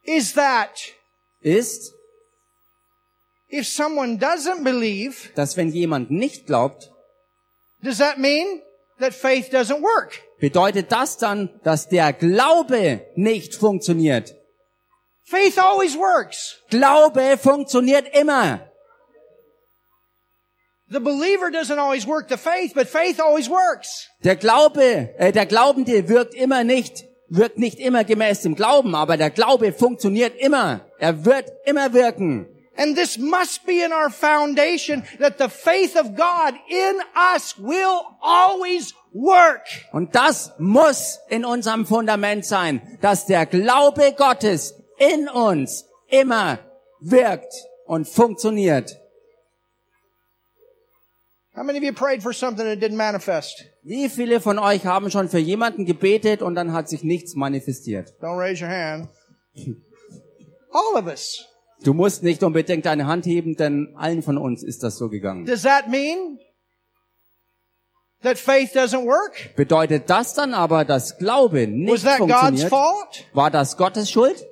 is that ist, if someone doesn't believe, dass wenn jemand nicht glaubt, does that mean that faith doesn't work? bedeutet das dann, dass der Glaube nicht funktioniert. Faith always works. Glaube funktioniert immer. The believer doesn't always work the faith, but faith always works. Der Glaube, äh, der Glaubende wirkt immer nicht, wirkt nicht immer gemäß dem Glauben, aber der Glaube funktioniert immer. Er wird immer wirken. And this must be in our foundation that the faith of God in us will always work. Und das muss in unserem Fundament sein, dass der Glaube Gottes in uns immer wirkt und funktioniert. How many of you prayed for something that didn't manifest? Wie viele von euch haben schon für jemanden gebetet und dann hat sich nichts manifestiert? Don't raise your hand. All of us. Du musst nicht unbedingt deine Hand heben, denn allen von uns ist das so gegangen. Does that mean that faith doesn't work? Bedeutet das dann aber, dass Glaube Was nicht that God's funktioniert? fault? War das Gottes Schuld?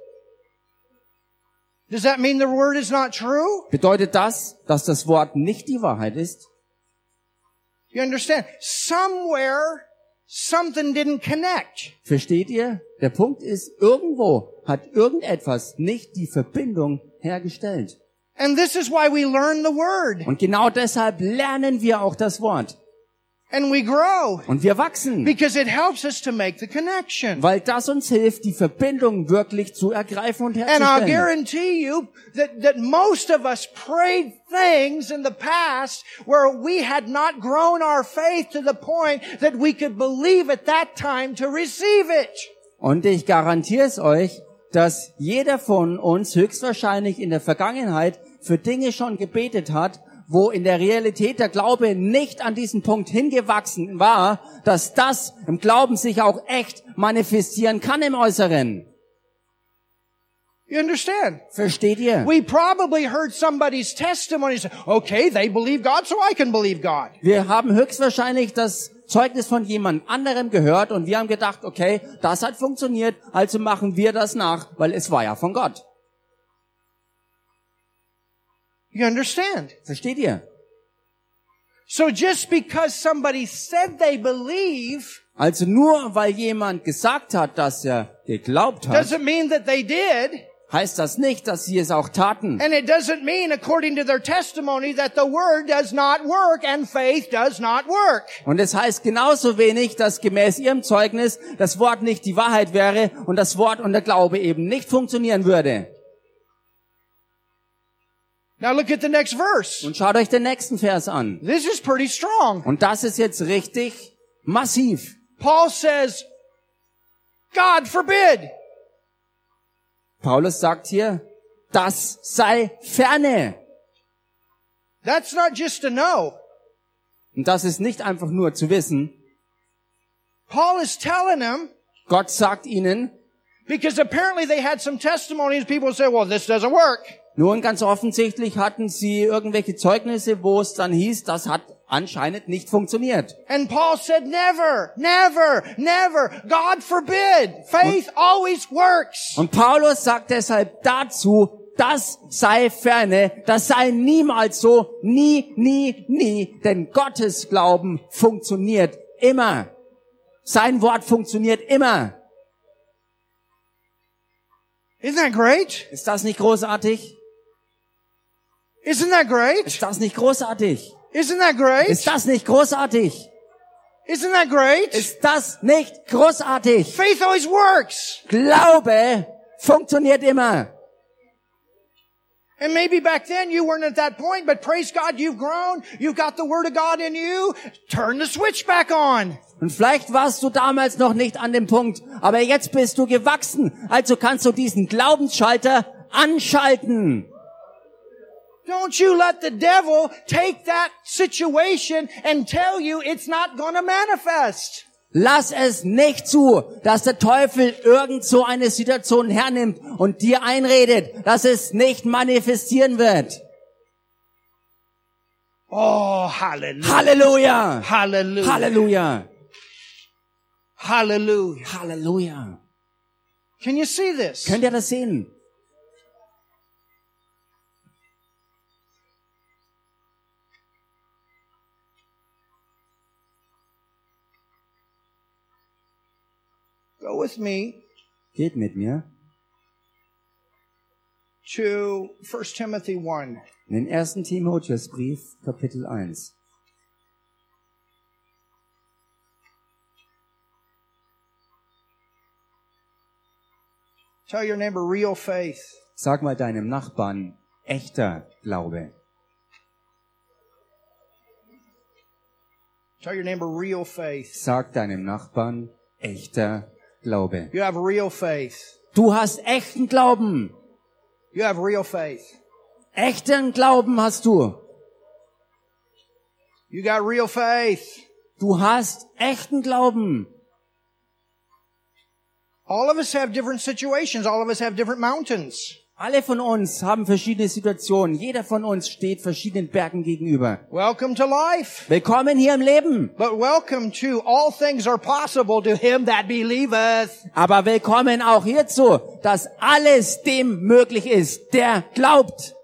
Does that mean the word is not true? Bedeutet das, dass das Wort nicht die Wahrheit ist? You understand? Somewhere something didn't connect. Versteht ihr? Der Punkt ist, irgendwo hat irgendetwas nicht die Verbindung hergestellt. And this is why we learn the word Und genau deshalb lernen wir auch das Wort. And we grow Und wir wachsen, because it helps us to make the connection. weil das uns hilft, die Verbindung wirklich zu ergreifen und And I'll herzustellen. guarantee you that, that most of us prayed things in the past where we had not grown our faith to the point that we could believe at that time to receive it. Und ich garantiere es euch, dass jeder von uns höchstwahrscheinlich in der Vergangenheit für Dinge schon gebetet hat, wo in der Realität der Glaube nicht an diesen Punkt hingewachsen war, dass das im Glauben sich auch echt manifestieren kann im Äußeren. You understand? Versteht ihr? We probably heard somebody's testimony okay, they believe God, so I can believe God. Wir haben höchstwahrscheinlich das Zeugnis von jemand anderem gehört und wir haben gedacht, okay, das hat funktioniert, also machen wir das nach, weil es war ja von Gott. You understand? Versteht ihr? So just because somebody said they believe Also nur weil jemand gesagt hat, dass er geglaubt hat, doesn't mean that they did. heißt das nicht, dass sie es auch taten. And it doesn't mean, according to their testimony, that the word does not work and faith does not work. Und es heißt genauso wenig, dass gemäß ihrem Zeugnis das Wort nicht die Wahrheit wäre und das Wort und der Glaube eben nicht funktionieren würde. Now look at the next verse. Und schaut euch den nächsten Vers an. This is pretty strong. Und das ist jetzt richtig massiv. Paul says, God forbid. Paulus sagt hier, das sei ferne. That's not just to know. Und das ist nicht einfach nur zu wissen. Paul is telling them Gott sagt ihnen, because apparently they had some testimonies. People say, well, this doesn't work. Nun ganz offensichtlich hatten sie irgendwelche Zeugnisse, wo es dann hieß, das hat anscheinend nicht funktioniert. And Paul said, never, never, never. God forbid. Faith always works. Und Paulus sagt deshalb dazu, das sei ferne, das sei niemals so, nie, nie, nie, denn Gottes Glauben funktioniert immer. Sein Wort funktioniert immer. Isn't that great? Ist das nicht großartig? Isn't that great? Ist das nicht großartig? Isn't that great? Ist das nicht großartig? Isn't that great? Ist das nicht großartig? Faith always works. Glaube funktioniert immer. And maybe back then you weren't at that point, but praise God, you've grown. You've got the Word of God in you. Turn the switch back on. Und vielleicht warst du damals noch nicht an dem Punkt, aber jetzt bist du gewachsen. Also kannst du diesen Glaubensschalter anschalten. Don't you let the devil take that situation and tell you it's not going to manifest. Lass es nicht zu, dass der Teufel irgend so eine Situation hernimmt und dir einredet, dass es nicht manifestieren wird. Oh, hallelujah. Halleluja! Hallelujah. Halleluja! Hallelujah. Halleluja! Can you see this? Könnt ihr das sehen? Go with me Geht mit mir to 1 Timothy 1. in den ersten Timotheusbrief, Kapitel 1. Tell your neighbor real faith. Sag mal deinem Nachbarn, echter Glaube. Tell your neighbor real faith. Sag deinem Nachbarn, echter Glaube. You have real faith. Du hast echten Glauben. You have real faith. Echten Glauben hast du. You got real faith. Du hast echten Glauben. All of us have different situations. All of us have different mountains. Alle von uns haben verschiedene Situationen. Jeder von uns steht verschiedenen Bergen gegenüber. Welcome to life. Willkommen hier im Leben. But welcome to all things are possible to him that believeth. Aber willkommen auch hierzu, dass alles dem möglich ist, der glaubt.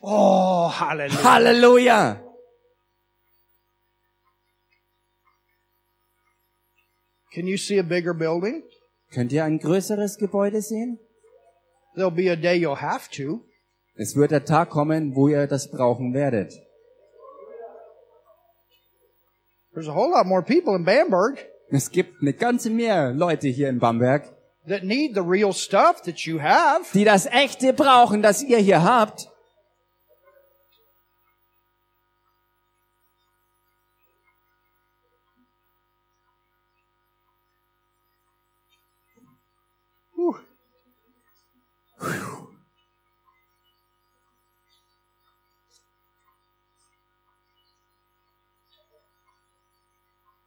Oh, hallelujah. Halleluja. Can you see a bigger building? Könnt ihr ein größeres Gebäude sehen? There'll be a day you'll have to. Es wird der Tag kommen, wo ihr das brauchen werdet. There's a whole lot more people in Bamberg Es gibt eine ganze mehr Leute hier in Bamberg, that need the real stuff that you have. die das echte brauchen, das ihr hier habt.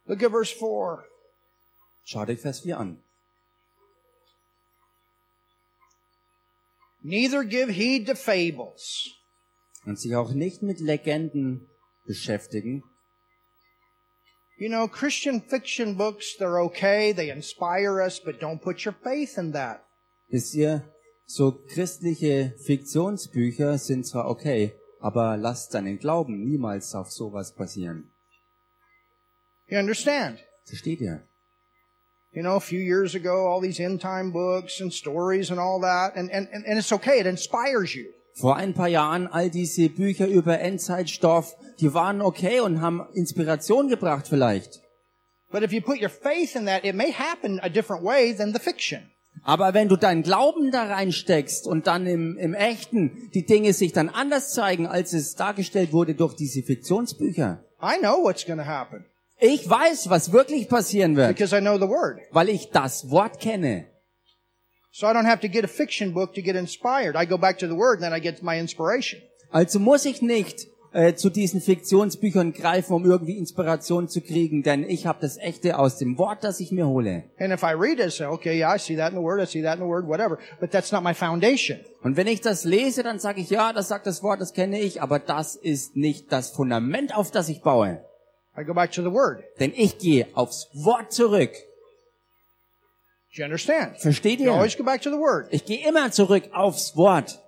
Look at verse 4. Schaut euch Vers 4 an. Neither give heed to fables, und sich auch nicht mit Legenden beschäftigen. You know, Christian fiction books, they're okay, they inspire us, but don't put your faith in that. Wisst ihr, so christliche Fiktionsbücher sind zwar okay, aber lasst deinen Glauben niemals auf sowas basieren. You understand? Versteht ihr? You know, a few years ago, all these end time books and stories and all that, and, and, and it's okay, it inspires you. Vor ein paar Jahren all diese Bücher über Endzeitstoff, die waren okay und haben Inspiration gebracht vielleicht. But if you put your faith in that, it may happen a different way than the fiction. Aber wenn du deinen Glauben da reinsteckst und dann im, im Echten die Dinge sich dann anders zeigen, als es dargestellt wurde durch diese Fiktionsbücher. I know what's to happen Ich weiß, was wirklich passieren wird, because I know the word. weil ich das Wort kenne. So I don't have to get a fiction book to get inspired. I go back to the word and then I get my inspiration. Also muss ich nicht äh, zu diesen Fiktionsbüchern greifen, um irgendwie Inspiration zu kriegen, denn ich habe das Echte aus dem Wort, das ich mir hole. And if I read it, I say, okay, yeah, I see that in the word, I see that in the word, whatever. But that's not my foundation. Und wenn ich das lese, dann sage ich, ja, das sagt das Wort, das kenne ich, aber das ist nicht das Fundament, auf das ich baue. I go back to the word. Denn ich gehe aufs Wort zurück. Do you understand? Versteht ihr? always go back to the word. Ich gehe immer zurück aufs Wort.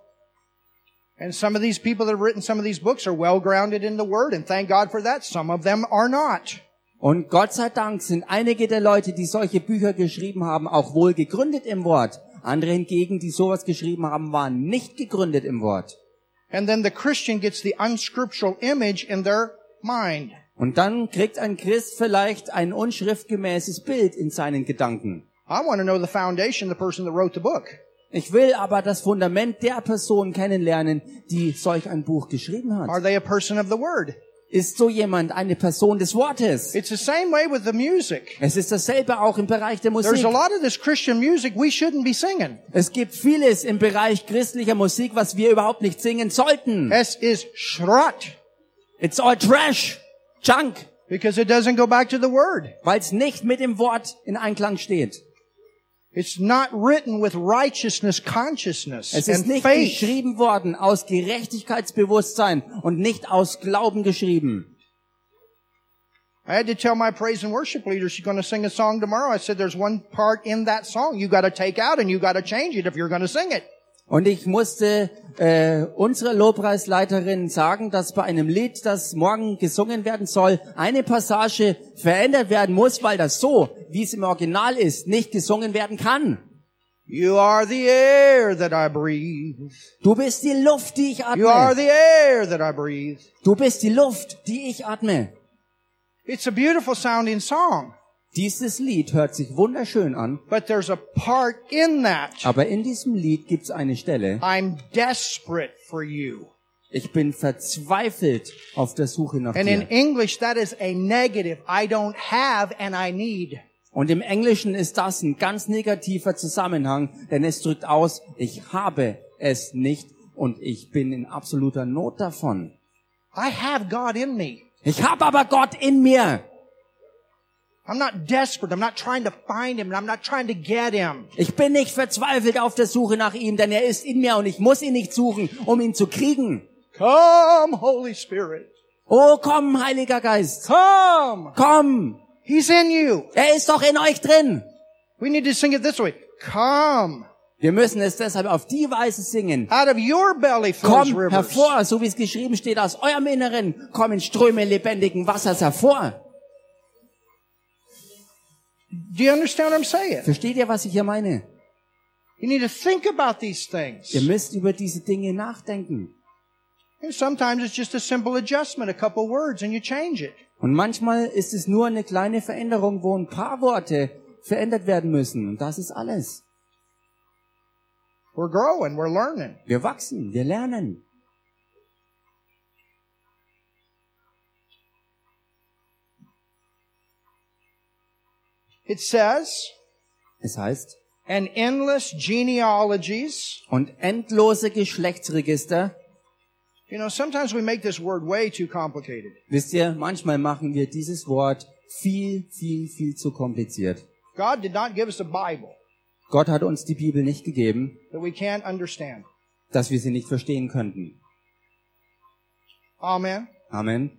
And some of these people that have written some of these books are well grounded in the word, and thank God for that. Some of them are not. Und Gott sei Dank sind einige der Leute, die solche Bücher geschrieben haben, auch wohl gegründet im Wort. Andere hingegen, die sowas geschrieben haben, waren nicht gegründet im Wort. And then the Christian gets the unscriptural image in their mind. Und dann kriegt ein Christ vielleicht ein unschriftgemäßes Bild in seinen Gedanken. I want to know the foundation, the person that wrote the book. Ich will aber das Fundament der Person kennenlernen, die solch ein Buch geschrieben Are hat. they a person of the word? Ist so jemand eine Person des Wortes? It's the same way with the music. Es ist dasselbe auch im Bereich der There's Musik. a lot of this Christian music we shouldn't be singing. Es gibt vieles im Bereich christlicher Musik, was wir überhaupt nicht singen sollten. Es is Schrott It's all trash, junk, because it doesn't go back to the word. weil es nicht mit dem Wort in Einklang steht. It's not written with righteousness consciousness Es ist and nicht faith. geschrieben worden aus Gerechtigkeitsbewusstsein und nicht aus Glauben geschrieben. I had to tell my praise and worship leader she's going to sing a song tomorrow. I said, there's one part in that song you got to take out and you got to change it if you're going to sing it. Und ich musste äh, unserer Lobpreisleiterin sagen, dass bei einem Lied, das morgen gesungen werden soll, eine Passage verändert werden muss, weil das so, wie es im Original ist, nicht gesungen werden kann. You are the air that I breathe. Du bist die Luft, die ich You are atme. the air that I breathe. Du bist die Luft, die ich atme. It's a beautiful sounding song, Dieses Lied hört sich wunderschön an, but there's a part in that. aber in diesem Lied gibt's eine Stelle. I'm desperate for you. Ich bin verzweifelt auf der Suche nach And in dir. English, that is a negative. I don't have and I need. Und im Englischen ist das ein ganz negativer Zusammenhang, denn es drückt aus, ich habe es nicht und ich bin in absoluter Not davon. I have God in me. Ich habe aber Gott in mir. I'm not desperate. I'm not trying to find him. and I'm not trying to get him. Ich bin nicht verzweifelt auf der Suche nach ihm, denn er ist in mir und ich muss ihn nicht suchen, um ihn zu kriegen. Come, Holy Spirit. Oh, komm, Heiliger Geist. Come. Komm. He's in you. Er ist doch in euch drin. We need to sing it this way. Come. Wir müssen es deshalb auf die Weise singen. Out of your belly Komm hervor, so wie es geschrieben steht, aus eurem Inneren kommen Ströme lebendigen Wassers hervor. Do you understand what I'm saying? Versteht ihr, was ich hier meine? You need to think about these things. Ihr müsst über diese Dinge nachdenken. And sometimes it's just a simple adjustment, a couple words, and you change it. Und manchmal ist es nur eine kleine Veränderung, wo ein paar Worte verändert werden müssen. Und das ist alles. We're growing, we're learning. Wir wachsen, wir lernen. It says, Es heißt, and endless genealogies. und endlose Geschlechtsregister. You know, sometimes we make this word way too complicated. Wisst ihr, manchmal machen wir dieses Wort viel, viel, viel zu kompliziert. God did not give us a Bible Gott hat uns die Bibel nicht gegeben, that we can't understand. dass wir sie nicht verstehen könnten. Amen. Amen.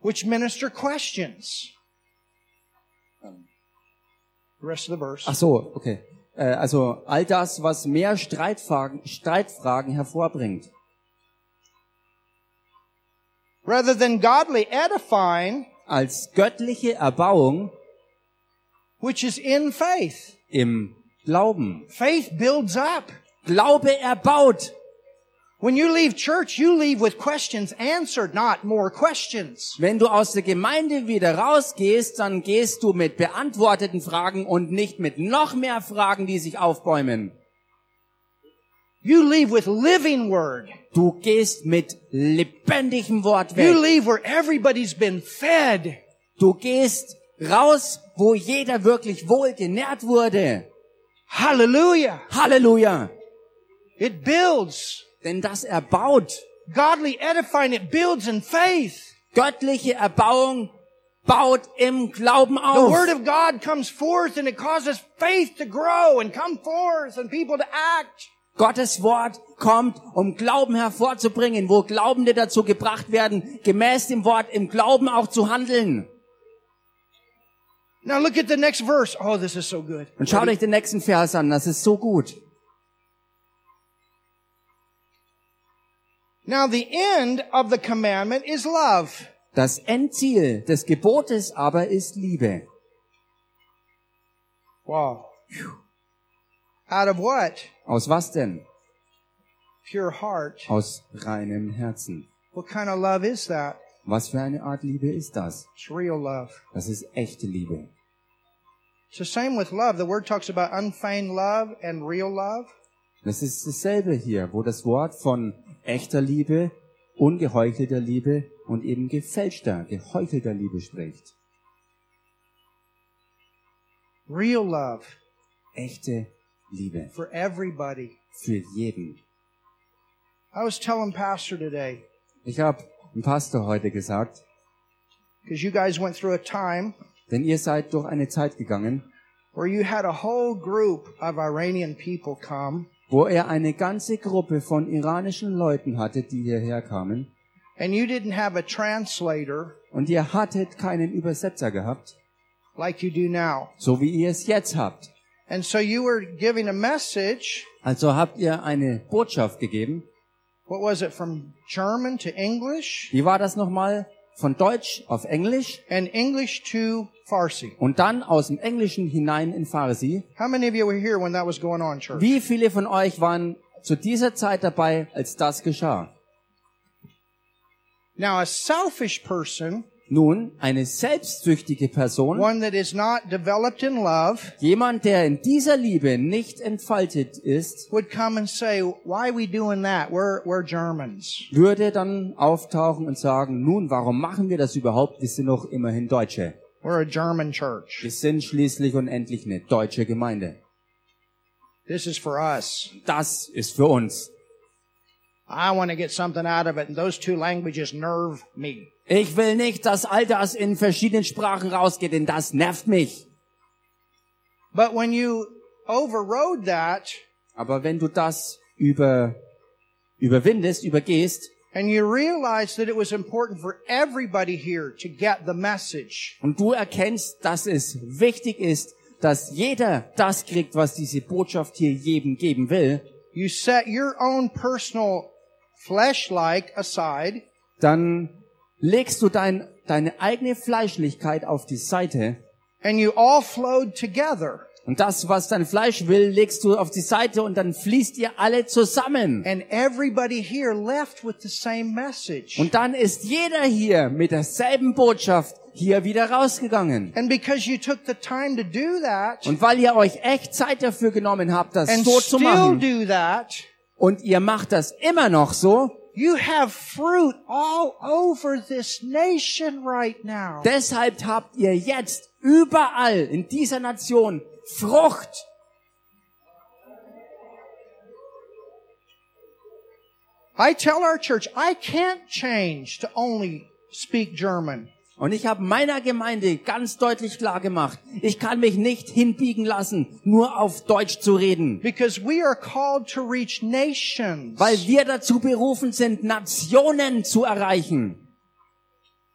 Which minister questions. Ach so, okay. Äh, also all das, was mehr Streitfragen, Streitfragen hervorbringt. Rather than godly edifying, Als göttliche Erbauung which is in faith. im Glauben. Faith builds up. Glaube erbaut. When you leave church, you leave with questions answered, not more questions. Wenn du aus der Gemeinde wieder rausgehst, dann gehst du mit beantworteten Fragen und nicht mit noch mehr Fragen, die sich aufbäumen. You leave with living word. Du gehst mit lebendigem Wort You weg. leave where everybody's been fed. Du gehst raus, wo jeder wirklich wohl genährt wurde. Hallelujah. Halleluja. It builds. Denn das erbaut. Godly edifying, it builds in faith. Göttliche Erbauung baut im Glauben The word auf. of God comes forth and it causes faith to grow and come forth and people to act. Gottes Wort kommt, um Glauben hervorzubringen, wo Glaubende dazu gebracht werden, gemäß dem Wort im Glauben auch zu handeln. Now look at the next verse. Oh, this is so good. Und schaut euch den nächsten Vers an, das ist so gut. Now the end of the commandment is love. Das Endziel des Gebotes aber ist Liebe. Wow. Out of what? Aus was denn? Pure heart. Aus reinem Herzen. What kind of love is that? Was für eine Art Liebe ist das? It's real love. Das ist echte Liebe. It's the same with love. The word talks about unfeigned love and real love. Das ist dasselbe hier, wo das Wort von echter Liebe, ungeheuchelter Liebe und eben gefälschter, geheuchelter Liebe spricht. Real love Echte Liebe for everybody. für jeden. I was telling Pastor today, Ich habe dem Pastor heute gesagt, because you guys went through a time denn ihr seid durch eine Zeit gegangen, where you had a whole group of Iranian people come, wo er eine ganze Gruppe von iranischen Leuten hatte, die hierher kamen, and you didn't have a translator und ihr hattet keinen Übersetzer gehabt, like you do now. so wie ihr es jetzt habt. And so you were giving a message. Also habt ihr eine Botschaft gegeben. What was it from German to English Wie war das nochmal? Von Deutsch auf Englisch and English to Farsi? und dann aus dem Englischen hinein in Farsi. How many of you were here when that was going on, church? Wie viele von euch waren zu dieser Zeit dabei, als das geschah? Now, a selfish person, Nun, eine selbstsüchtige Person, one that is not developed in love, jemand, der in dieser Liebe nicht entfaltet ist, would come and say, why are we doing that? We're, we're Germans. würde dann auftauchen und sagen, nun, warum machen wir das überhaupt? Wir sind doch immerhin Deutsche. We're a German church. Wir sind schließlich und endlich eine deutsche Gemeinde. This is for us. Das ist für uns. I want to get something out of it, and those two languages nerve me. Ich will nicht, dass all das in verschiedenen Sprachen rausgeht, denn das nervt mich. But when you overrode that, Aber wenn du das über, überwindest, übergehst and you realize that it was important for everybody here to get the message, und du erkennst, dass es wichtig ist, dass jeder das kriegt, was diese Botschaft hier jedem geben will, you set your own personal flesh-like aside, dann legst du dein, deine eigene Fleischlichkeit auf die Seite and you all flowed together. und das, was dein Fleisch will, legst du auf die Seite und dann fließt ihr alle zusammen. And everybody here left with the same message. Und dann ist jeder hier mit derselben Botschaft hier wieder rausgegangen. And because you took the time to do that, Und weil ihr euch echt Zeit dafür genommen habt, das so zu machen, do that, und ihr macht das immer noch so, you have fruit all over this nation right now. deshalb habt ihr jetzt überall in dieser Nation Frucht. I tell our church, I can't change to only speak German. Und ich habe meiner Gemeinde ganz deutlich klar gemacht, ich kann mich nicht hinbiegen lassen, nur auf Deutsch zu reden. Because we are called to reach nations. Weil wir dazu berufen sind, Nationen zu erreichen.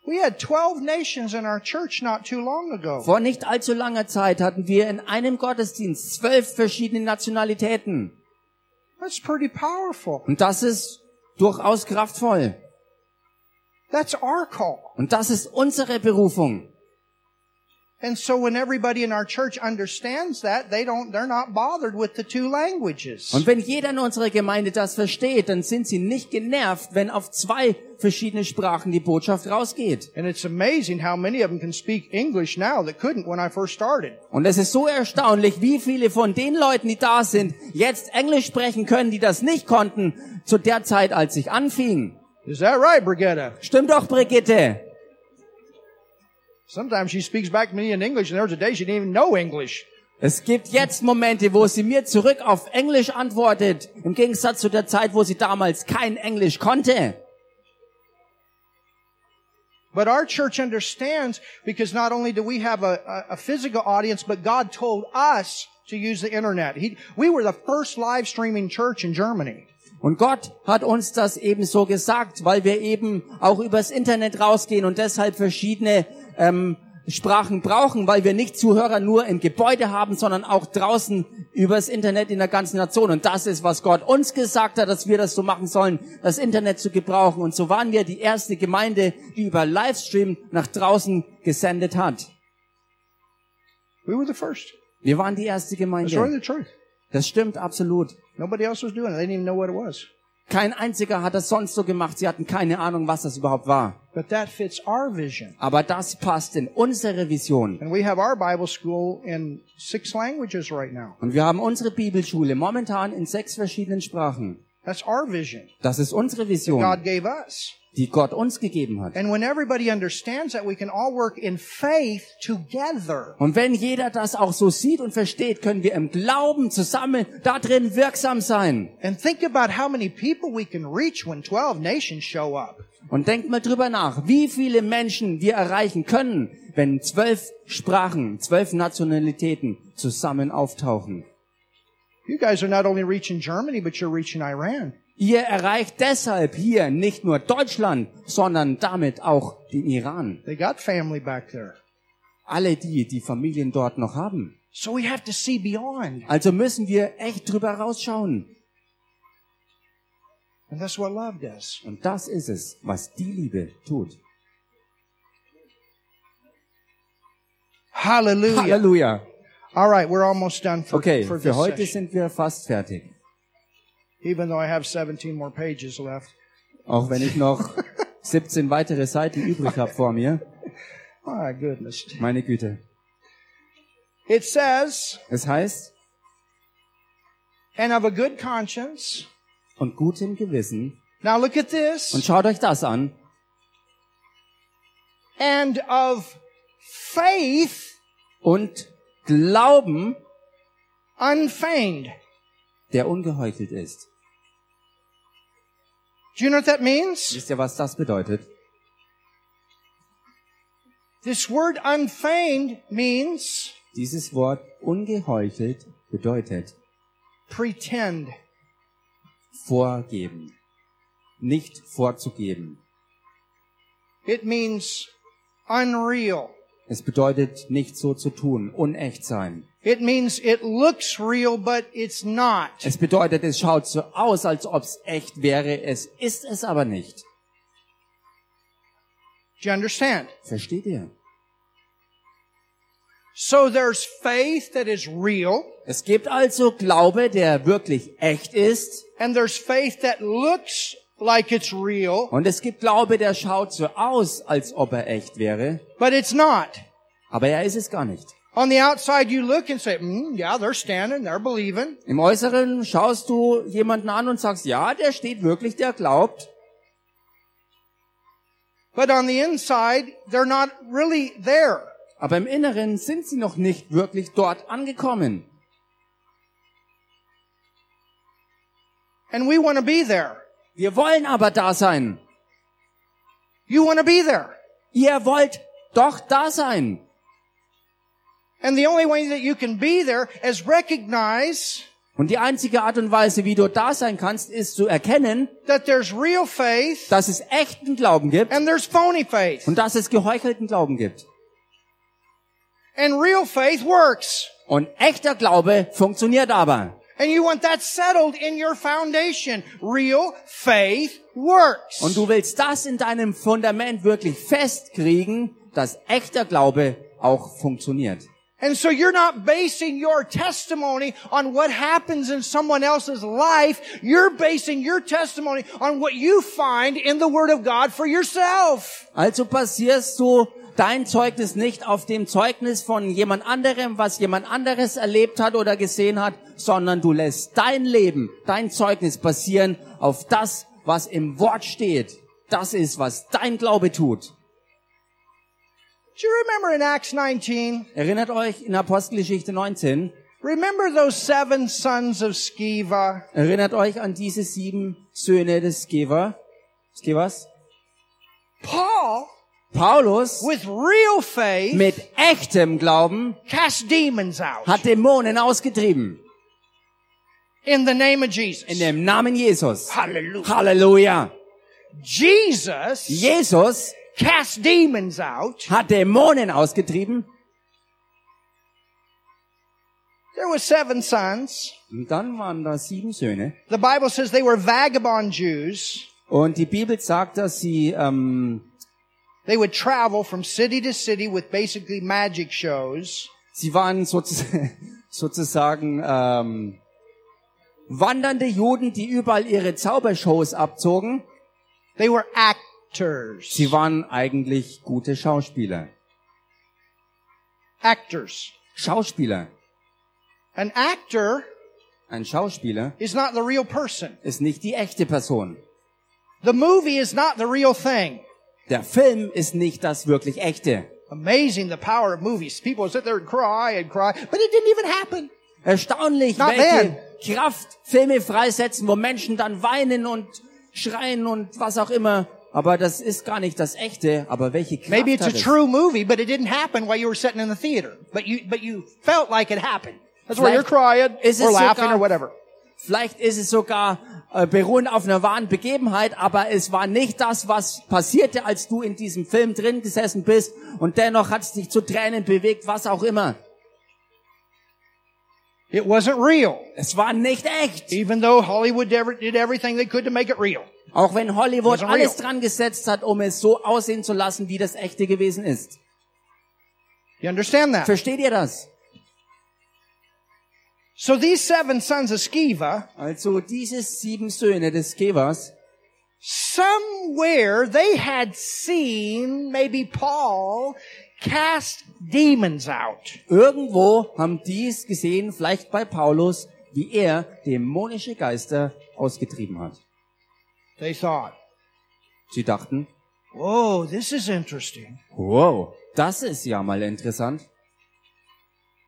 We had 12 nations in our church not too long ago. Vor nicht allzu langer Zeit hatten wir in einem Gottesdienst zwölf verschiedene Nationalitäten. That's pretty powerful. Und das ist durchaus kraftvoll. That's our call. Und das ist unsere Berufung. And so when everybody in our church understands that, they don't, they're not bothered with the two languages. Und wenn jeder in unserer Gemeinde das versteht, dann sind sie nicht genervt, wenn auf zwei verschiedene Sprachen die Botschaft rausgeht. And it's amazing how many of them can speak English now that couldn't when I first started. Und es ist so erstaunlich, wie viele von den Leuten, die da sind, jetzt Englisch sprechen können, die das nicht konnten, zu der Zeit, als ich anfing. Is that right, Brigitte? Stimmt doch, Brigitte. Sometimes she speaks back to me in English and there was a day she didn't even know English. Es gibt jetzt Momente, wo sie mir zurück auf Englisch antwortet, im Gegensatz zu der Zeit, wo sie damals kein Englisch konnte. But our church understands because not only do we have a, a, a physical audience, but God told us to use the internet. He, we were the first live streaming church in Germany. Und Gott hat uns das eben so gesagt, weil wir eben auch übers Internet rausgehen und deshalb verschiedene ähm, Sprachen brauchen, weil wir nicht Zuhörer nur im Gebäude haben, sondern auch draußen übers Internet in der ganzen Nation. Und das ist, was Gott uns gesagt hat, dass wir das so machen sollen, das Internet zu gebrauchen. Und so waren wir die erste Gemeinde, die über Livestream nach draußen gesendet hat. We were the first. Wir waren die erste That's really Gemeinde. the truth. Das stimmt absolut. Nobody else was doing it. They didn't even know what it was. Kein einziger hat das sonst so gemacht. Sie hatten keine Ahnung, was das überhaupt war. But that fits our vision. Aber das passt in unsere Vision. And we have our Bible school in six languages right now. Und wir haben unsere Bibelschule momentan in sechs verschiedenen Sprachen. That's our vision. Das ist unsere God Vision, gave us. Die Gott uns gegeben hat. And when everybody understands that, we can all work in faith together. Und wenn jeder das auch so sieht und versteht, können wir im Glauben zusammen da drin wirksam sein. And think about how many people we can reach when 12 nations show up. Und denkt mal drüber nach, wie viele Menschen wir erreichen können, wenn zwölf Sprachen, zwölf Nationalitäten zusammen auftauchen. You guys are not only reaching Germany, but you're reaching Iran. Ihr erreicht deshalb hier nicht nur Deutschland, sondern damit auch den Iran. They got family back there. Alle die, die Familien dort noch haben. So we have to see beyond. Also müssen wir echt drüber rausschauen. And that's what love does. Und das ist es, was die Liebe tut. Hallelujah. Halleluja. All right, we're almost done for, Okay, for für heute session. sind wir fast fertig. Even though I have 17 more pages left. Auch wenn ich noch 17 weitere Seiten übrig habe vor mir. My goodness. Meine Güte. It says, Es heißt, and of a good conscience. und gutem Gewissen. Now look at Und this. schaut euch das an. And of faith Und Glauben, unfeigned. Der ungeheuchelt ist. Do you know what that means? Wisst ihr, was das bedeutet? This word unfeigned means Dieses Wort ungeheuchelt bedeutet pretend. vorgeben. Nicht vorzugeben. It means unreal. Es bedeutet nicht so zu tun, unecht sein. It means it looks real, but it's not. Es bedeutet, es schaut so aus, als ob es echt wäre, es ist es aber nicht. Do you understand? Versteht ihr? So there's faith that is real, Es gibt also Glaube, der wirklich echt ist, and there's faith that looks like it's real, und es gibt Glaube, der schaut so aus, als ob er echt wäre, but it's not. aber er ist es gar nicht. On the outside, you look and say, mm, yeah, they're standing, they're believing. Im Äußeren schaust du jemanden an und sagst, ja, der steht wirklich, der glaubt. But on the inside, they're not really there. Aber im Inneren sind sie noch nicht wirklich dort angekommen. And we want to be there. Wir wollen aber da sein. You want to be there. Ihr wollt doch da sein. And the only way that you can be there is recognize Und die einzige Art und Weise, wie du da sein kannst, ist zu erkennen, that there's real faith dass es echten Glauben gibt and there's phony faith. und dass es geheuchelten Glauben gibt. And real faith works. Und echter Glaube funktioniert aber. And you want that settled in your foundation. Real faith works. Und du willst das in deinem Fundament wirklich festkriegen, dass echter Glaube auch funktioniert. And so you're not basing your testimony on what happens in someone else's life. You're basing your testimony on what you find in the Word of God for yourself. Also basierst du dein Zeugnis nicht auf dem Zeugnis von jemand anderem, was jemand anderes erlebt hat oder gesehen hat, sondern du lässt dein Leben, dein Zeugnis basieren auf das, was im Wort steht. Das ist, was dein Glaube tut. Do you remember in Acts 19? Erinnert euch in Apostelgeschichte 19, Remember those seven sons of Sceva? erinnert euch an diese sieben Söhne des Skeva, Skevas? Paul, Paulus with real faith, mit echtem Glauben cast demons out hat Dämonen ausgetrieben. in the name of Jesus. In dem Namen Jesus. Hallelujah. Halleluja. Jesus Jesus cast demons out. hat Dämonen ausgetrieben. There were seven sons. Und dann waren da sieben Söhne. The Bible says they were vagabond Jews. Und die Bibel sagt, dass sie, ähm, They would travel from city to city with basically magic shows. sie waren sozusagen, sozusagen ähm, wandernde Juden, die überall ihre Zaubershows abzogen. They were actors. Sie waren eigentlich gute Schauspieler. Actors. Schauspieler. An actor Ein Schauspieler is not the real person. ist nicht die echte Person. The movie is not the real thing. Der Film ist nicht das wirklich echte. Amazing the power of movies. People sit there and cry and cry, but it didn't even happen. Erstaunlich, Not welche Kraft Filme freisetzen, wo Menschen dann weinen und schreien und was auch immer. Aber das ist gar nicht das echte. Aber welche Kraft Maybe it's a hat es? true movie, but it didn't happen while you were sitting in the theater. But you, but you felt like it happened. That's why you're Vielleicht crying ist or es laughing sogar- or whatever. Vielleicht ist es sogar äh, beruhend auf einer wahren Begebenheit, aber es war nicht das, was passierte, als du in diesem Film drin gesessen bist und dennoch hat es dich zu Tränen bewegt, was auch immer. It wasn't real. Es war nicht echt. Even though Hollywood ever- did everything they could to make it real. Auch wenn Hollywood alles dran gesetzt hat, um es so aussehen zu lassen, wie das echte gewesen ist. You understand that? Versteht ihr das? So these seven sons of Sceva, Also diese sieben Söhne des Kevas, somewhere they had seen maybe Paul cast demons out. irgendwo haben dies gesehen, vielleicht bei Paulus, wie er dämonische Geister ausgetrieben hat. They thought, Sie dachten, whoa, this is interesting. wow, das ist ja mal interessant.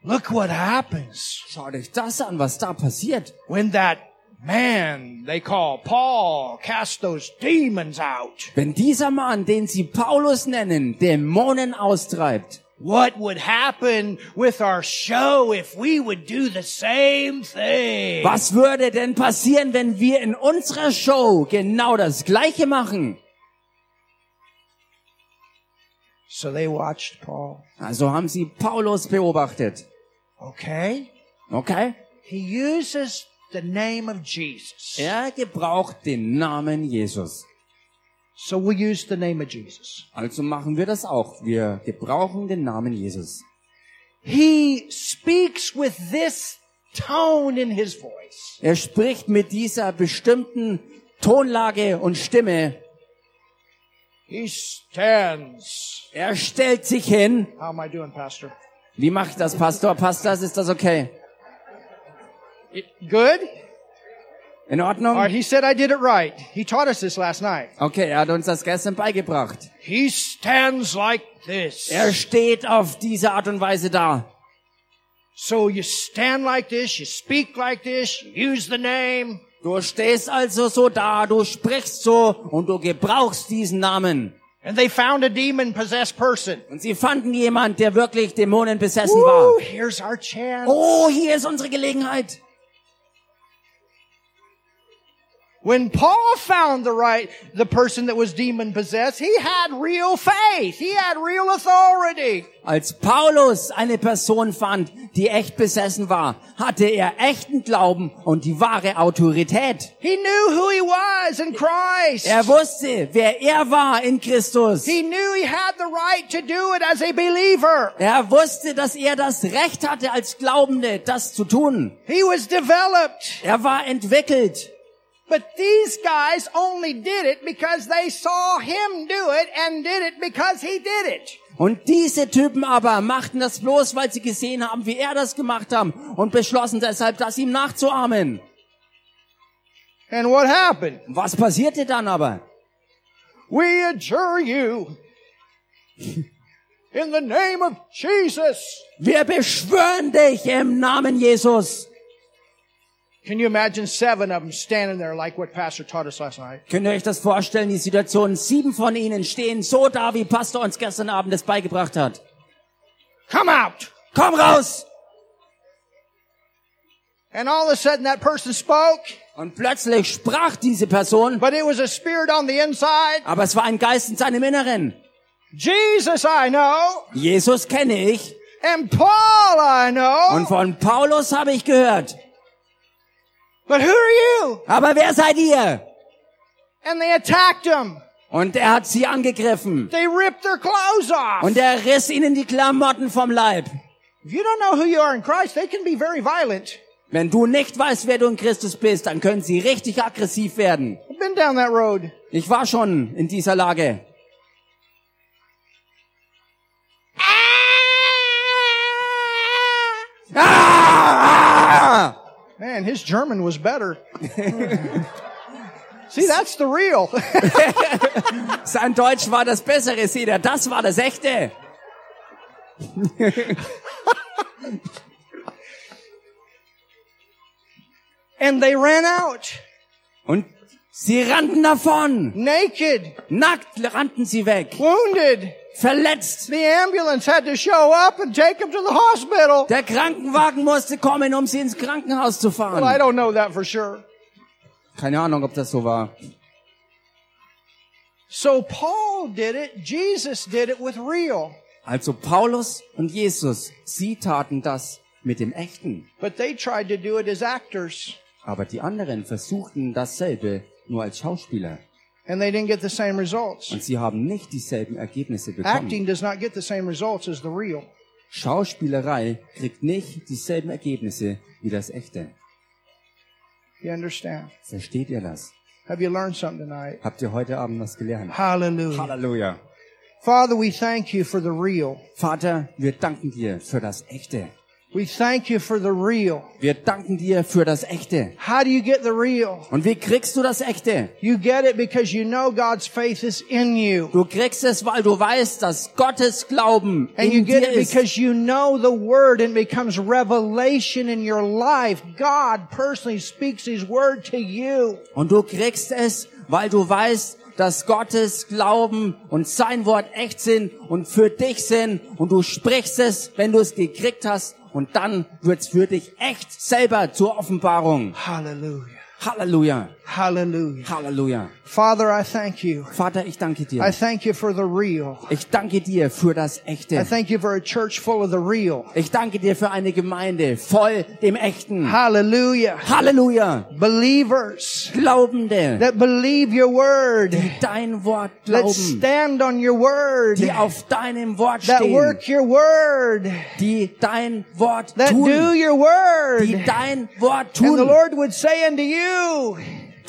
Look what happens Schaut euch das an, was da passiert. when that man they call Paul cast those demons out. Wenn dieser Mann, den sie Paulus nennen, Dämonen austreibt, What would happen with our show if we would do the same thing? was würde denn passieren, wenn wir in unserer Show genau das Gleiche machen? So they watched Paul. Also haben sie Paulus beobachtet. Okay? Okay? He uses the name of Jesus. Er gebraucht den Namen Jesus. So we use the name of Jesus. Also machen wir das auch. Wir gebrauchen den Namen Jesus. He speaks with this tone in his voice. Er spricht mit dieser bestimmten Tonlage und Stimme. He stands. Er stellt sich hin. How am I doing, Pastor? Wie mache ich das, Pastor? Passt das? Ist das okay? Good? In Ordnung? he said I did it right. He taught us this last night. Okay, er hat uns das gestern beigebracht. He stands like this. Er steht auf diese Art und Weise da. So you stand like this, you speak like this, you use the name. Du stehst also so da, du sprichst so und du gebrauchst diesen Namen. And they found a demon possessed person. Und sie fanden jemand, der wirklich Dämonen besessen war. Woo, here's our chance. Oh, hier ist unsere Gelegenheit. When Paul found the right, the person that was demon possessed, he had real faith. He had real authority. Als Paulus eine Person fand, die echt besessen war, hatte er echten Glauben und die wahre Autorität. He knew who he was in Christ. Er wusste, wer er war in Christus. He knew he had the right to do it as a believer. Er wusste, dass er das Recht hatte, als Glaubende das zu tun. He was developed. Er war entwickelt. But these guys only did it because they saw him do it and did it because he did it. Und diese Typen aber machten das bloß, weil sie gesehen haben, wie er das gemacht haben und beschlossen deshalb, das ihm nachzuahmen. And what happened? Was passierte dann aber? We adjure you in the name of Jesus. Wir beschwören dich im Namen Jesus. Can you imagine seven of them standing there like what Pastor taught us last night? Könnt ihr euch das vorstellen, die Situation? Sieben von ihnen stehen so da, wie Pastor uns gestern Abend das beigebracht hat. Come out! Komm raus! And all of a sudden that person spoke, Und plötzlich sprach diese Person, but it was a spirit on the inside. aber es war ein Geist in seinem Inneren. Jesus I know, Jesus kenne ich and Paul I know, und von Paulus habe ich gehört. But who are you? Aber wer seid ihr? And they attacked him. Und er hat sie angegriffen. They ripped their clothes off. Und er riss ihnen die Klamotten vom Leib. If you don't know who you are in Christ, they can be very violent. Wenn du nicht weißt, wer du in Christus bist, dann können sie richtig aggressiv werden. I've been down that road. Ich war schon in dieser Lage. Man, his German was better. See, that's the real. Sein Deutsch war das Bessere, seht ihr. Das war das Echte. and they ran out Und sie rannten davon. naked, Nackt rannten sie weg. wounded. Verletzt. The ambulance had to show up and take him to the hospital. Der Krankenwagen musste kommen, um sie ins Krankenhaus zu Well, I fahren. don't know that for sure. Keine Ahnung, ob das so war. So Paul did it. Jesus did it with real. Also Paulus und Jesus, sie taten das mit dem Echten. But they tried to do it as actors. Aber die anderen versuchten dasselbe nur als Schauspieler. And they didn't get the same results. Und sie haben nicht dieselben Ergebnisse bekommen. Acting does not get the same results as the real. Schauspielerei kriegt nicht dieselben Ergebnisse wie das Echte. You understand? Versteht ihr das? Have you learned something tonight? Habt ihr heute Abend was gelernt? Hallelujah. Halleluja. Father, we thank you for the real. Vater, wir danken dir für das Echte. We thank you for the real. Wir danken dir für das Echte. How do you get the real? Und wie kriegst du das Echte? You get it because you know God's faith is in you. Du kriegst es, weil du weißt, dass Gottes Glauben And you in get dir it ist. because you know the word and it becomes revelation in your life. God personally speaks his word to you. Und du kriegst es, weil du weißt, dass Gottes Glauben und sein Wort echt sind und für dich sind. Und du sprichst es, wenn du es gekriegt hast. Und dann wird's für dich echt selber zur Offenbarung. Hallelujah. Halleluja. Hallelujah. Halleluja. Father, I thank you. Vater, ich danke dir. I thank you for the real. Ich danke dir für das Echte. I thank you for a church full of the real. Ich danke dir für eine Gemeinde voll dem Echten. Hallelujah. Halleluja. Believers Glaubende, that believe your word, Die dein Wort that glauben, stand on your word, die auf deinem Wort stehen. that work your word, die dein Wort that do your word. die dein Wort tun. And the. Lord would say unto you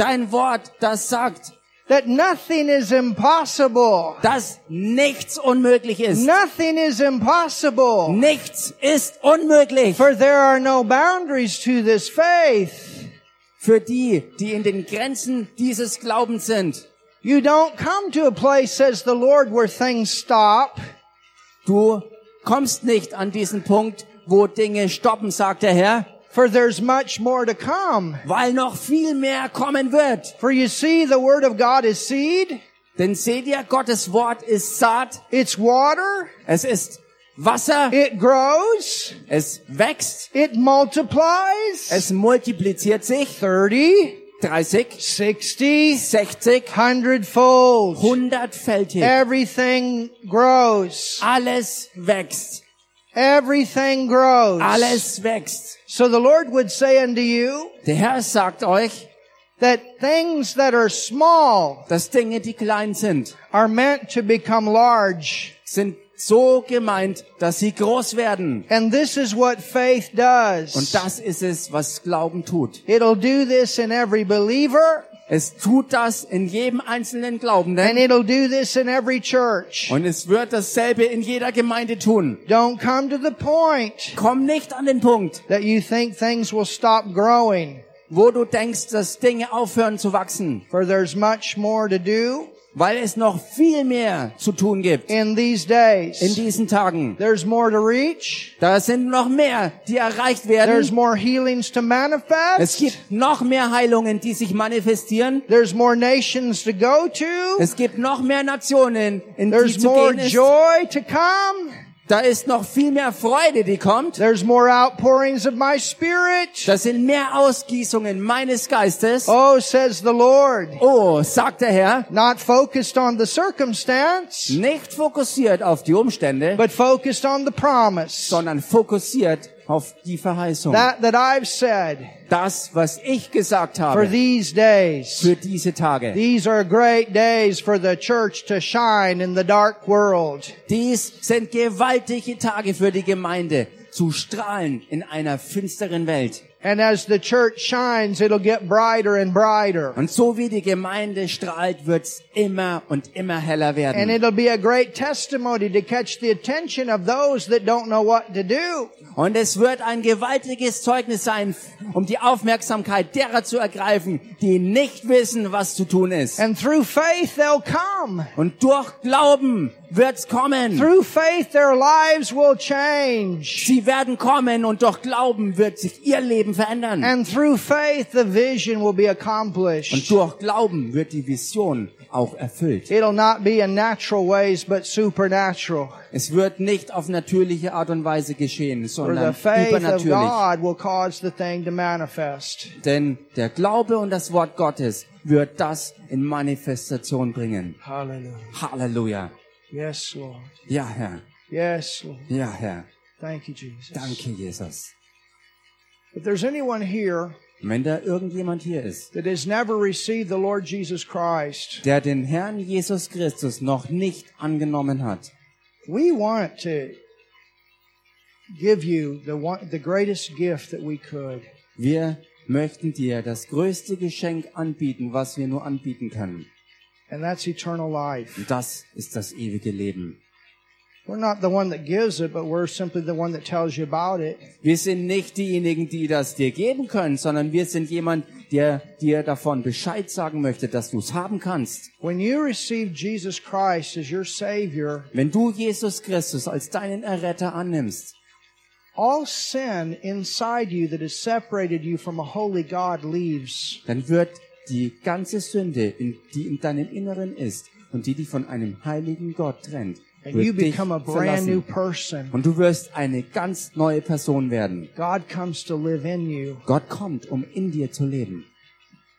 Dein Wort, das sagt, that nothing is impossible. dass nichts unmöglich ist. Nothing is impossible. Nichts ist unmöglich For there are no boundaries to this faith. für die, die in den Grenzen dieses Glaubens sind. You don't come to a place, says the Lord, where things stop. Du kommst nicht an diesen Punkt, wo Dinge stoppen, sagt der Herr, For there's much more to come. weil noch viel mehr kommen wird. For you see, the word of God is seed. Denn seht ihr, Gottes Wort ist Saat, It's water. es ist Wasser, It grows. es wächst, It multiplies. es multipliziert sich, 30, 30, 60, 60, hundredfold. hundertfältig. Everything grows. Alles wächst, Everything grows. alles wächst. So the Lord would say unto you Der Herr sagt euch, that things that are small dass Dinge, die klein sind, are meant to become large. sind so gemeint, dass sie groß werden. And this is what faith does. Und das ist es, was Glauben tut. It'll do this in every believer Es tut das in jedem einzelnen and Glaubenden it'll do this in every church. und es wird dasselbe in jeder Gemeinde tun. Don't come to the point Komm nicht an den Punkt, that you think things will stop growing, wo du denkst, dass Dinge aufhören zu wachsen, for there's much more to do weil es noch viel mehr zu tun gibt in these in days. diesen Tagen. There's more to reach. Da sind noch mehr, die erreicht There's werden. more healings to Es manifest. gibt noch mehr Heilungen, die sich manifestieren. There's more nations to go to. Es gibt noch mehr Nationen, in die There's zu more gehen ist. joy to come. Da ist noch viel mehr Freude, die kommt. There's more outpourings of my spirit. Das sind mehr Ausgießungen meines Geistes. Oh, says the Lord. Oh, sagt der Herr, Not focused on the circumstance, nicht fokussiert auf die Umstände, but focused on the promise. sondern fokussiert auf die Verheißung. That that I've said Das, was ich gesagt for habe these days. für diese Tage. These are great days for the church to shine in the dark world. Dies sind gewaltige Tage für die Gemeinde, zu strahlen in einer finsteren Welt. And as the church shines, it'll get brighter and brighter. Und so wie die Gemeinde strahlt, wird's immer und immer heller And werden. it'll be a great testimony to catch the attention of those that don't know what to do. Und es wird ein gewaltiges Zeugnis sein, um die Aufmerksamkeit derer zu ergreifen, die nicht wissen, was zu tun ist. And through faith, they'll come. Und durch Glauben wird's kommen. Through faith, their lives will change. Sie werden kommen und durch Glauben wird sich ihr Leben verändern. And through faith, the vision will be Und accomplished. durch Glauben wird die Vision auch erfüllt. It'll not be in natural ways, but supernatural. Es wird nicht auf natürliche Art und Weise geschehen, sondern the faith of übernatürlich. God will cause the thing to manifest. Denn der Glaube und das Wort Gottes wird das in Manifestation bringen. Hallelujah. Halleluja. Yes, Lord. Ja, Herr. Yes, Lord. Ja, Herr. Thank you, Jesus. Danke, Jesus. If there's anyone here wenn da irgendjemand hier ist, that has never received the Lord Jesus Christ, der den Herrn Jesus Christus noch nicht angenommen hat, we want to give you the one, the greatest gift that we could. wir möchten dir das größte Geschenk anbieten, was wir nur anbieten können. And that's eternal life. Und das ist das ewige Leben. We're not the one that gives it, but we're simply the one that tells you about it. Wir sind nicht diejenigen, die das dir geben können, sondern wir sind jemand, der dir davon Bescheid sagen möchte, dass du es haben kannst. When you receive Jesus Christ as your Savior, Wenn du Jesus Christus als deinen Erretter annimmst, all sin inside you that has separated you from a holy God leaves. dann wird die ganze Sünde, die in deinem Inneren ist und die dich von einem heiligen Gott trennt, And you wird dich become a brand new person. Und du wirst eine ganz neue Person werden. God comes to live in you. Gott kommt, um in dir zu leben.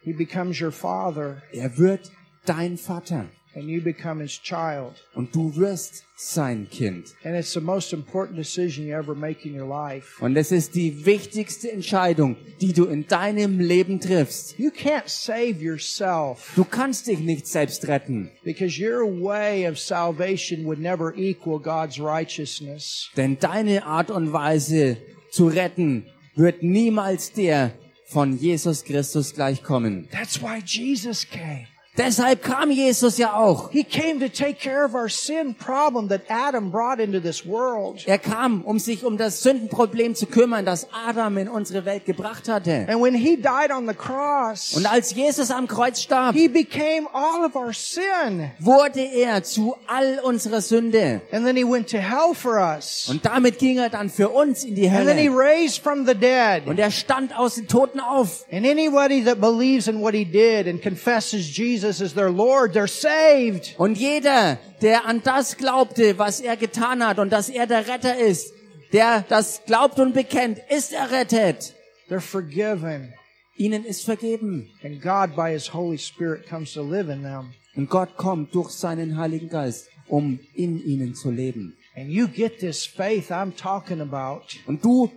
He becomes your father Er wird dein Vater and you become his child. und du wirst sein Kind. And it's the most important decision you ever make in your life. Und es ist die wichtigste Entscheidung, die du in deinem Leben triffst. You can't save yourself Du kannst dich nicht selbst retten, because your way of salvation would never equal God's righteousness. denn deine Art und Weise zu retten wird niemals der von Jesus Christus gleichkommen. That's why Jesus came. Deshalb kam Jesus ja auch. He came to take care of our sin problem that Adam brought into this world. Er kam, um sich um das Sündenproblem zu kümmern, das Adam in unsere Welt gebracht hatte. And when he died on the cross, Und als Jesus am Kreuz starb, he became all of our sin. wurde er zu all unserer Sünde. And then he went to hell for us. Und damit ging er dann für uns in die And then he Hölle. raised from the dead. Und er stand aus den Toten auf. And anybody that believes in what he did and confesses Jesus Jesus as their Lord, they're saved. Und jeder, der an das glaubte, was er getan hat und dass er der Retter ist, der das glaubt und bekennt, ist errettet. They're forgiven. Ihnen ist vergeben. And God, by His Holy Spirit, comes to live in them. Und Gott kommt durch seinen Heiligen Geist, um in ihnen zu leben. And you get this faith I'm talking about. Und du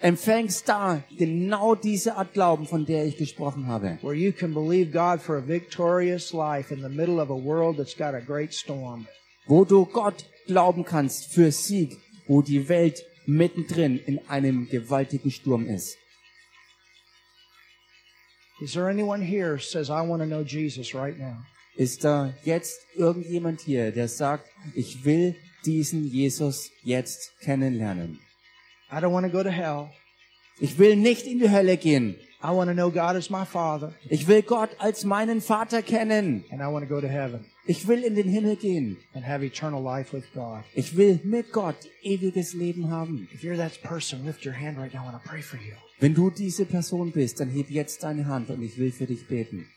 empfängst da genau diese Art Glauben, von der ich gesprochen habe. where you can believe God for a victorious life in the middle of a world that's got a great storm. Wo du Gott glauben kannst für Sieg, wo die Welt mittendrin in einem gewaltigen Sturm ist. Is there anyone here who says, I want to know Jesus right now? Ist da jetzt irgendjemand hier, der sagt, ich will diesen Jesus jetzt kennenlernen? I don't want to go to hell. Ich will nicht in die Hölle gehen. I want to know God as my Father, Ich will Gott als meinen Vater kennen. and I want to go to heaven Ich will in den Himmel gehen. and have eternal life with God. Ich will mit Gott ewiges Leben haben. If you're that person, lift your hand right now. I want to pray for you. Wenn du diese Person bist, dann heb jetzt deine Hand und ich will für dich beten.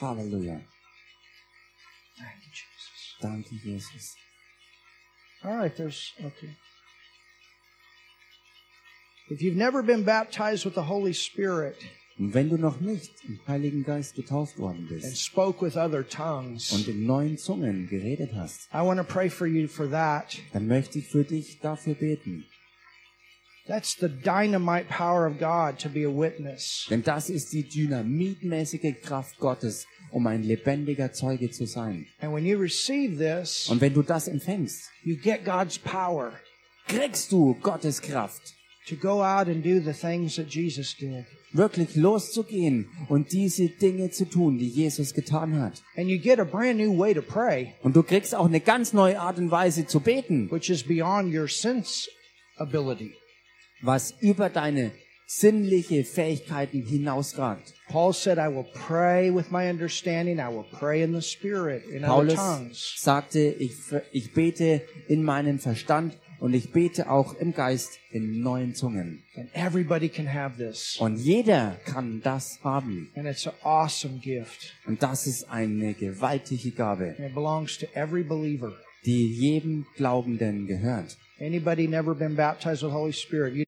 Halleluja. Thank you, Jesus. Danke, Jesus. All right, there's okay. If you've never been baptized with the Holy Spirit Und wenn du noch nicht im Heiligen Geist getauft worden and spoke with other tongues, und in neuen Zungen geredet hast, I want to pray for you for that. dann möchte ich für dich dafür beten. That's the dynamite power of God to be a witness. Denn das ist die dynamitmäßige Kraft Gottes, um ein lebendiger Zeuge zu sein. And when you receive this, Und wenn du das empfängst, you get God's power kriegst du Gottes Kraft, to go out and do the things that Jesus did. wirklich loszugehen und diese Dinge zu tun, die Jesus getan hat. And you get a brand new way to pray, Und du kriegst auch eine ganz neue Art und Weise zu beten, which is beyond your sense ability. was über deine sinnliche Fähigkeiten hinausragt. Paul said, I will pray with my understanding. I will pray in the Spirit, in other Paulus tongues. sagte, ich, ich bete in meinem Verstand und ich bete auch im Geist in neuen Zungen. And everybody can have this. Und jeder kann das haben. And it's an awesome gift. Und das ist eine gewaltige Gabe, And it belongs to every believer. die jedem Glaubenden gehört. Anybody never been baptized with the Holy Spirit, you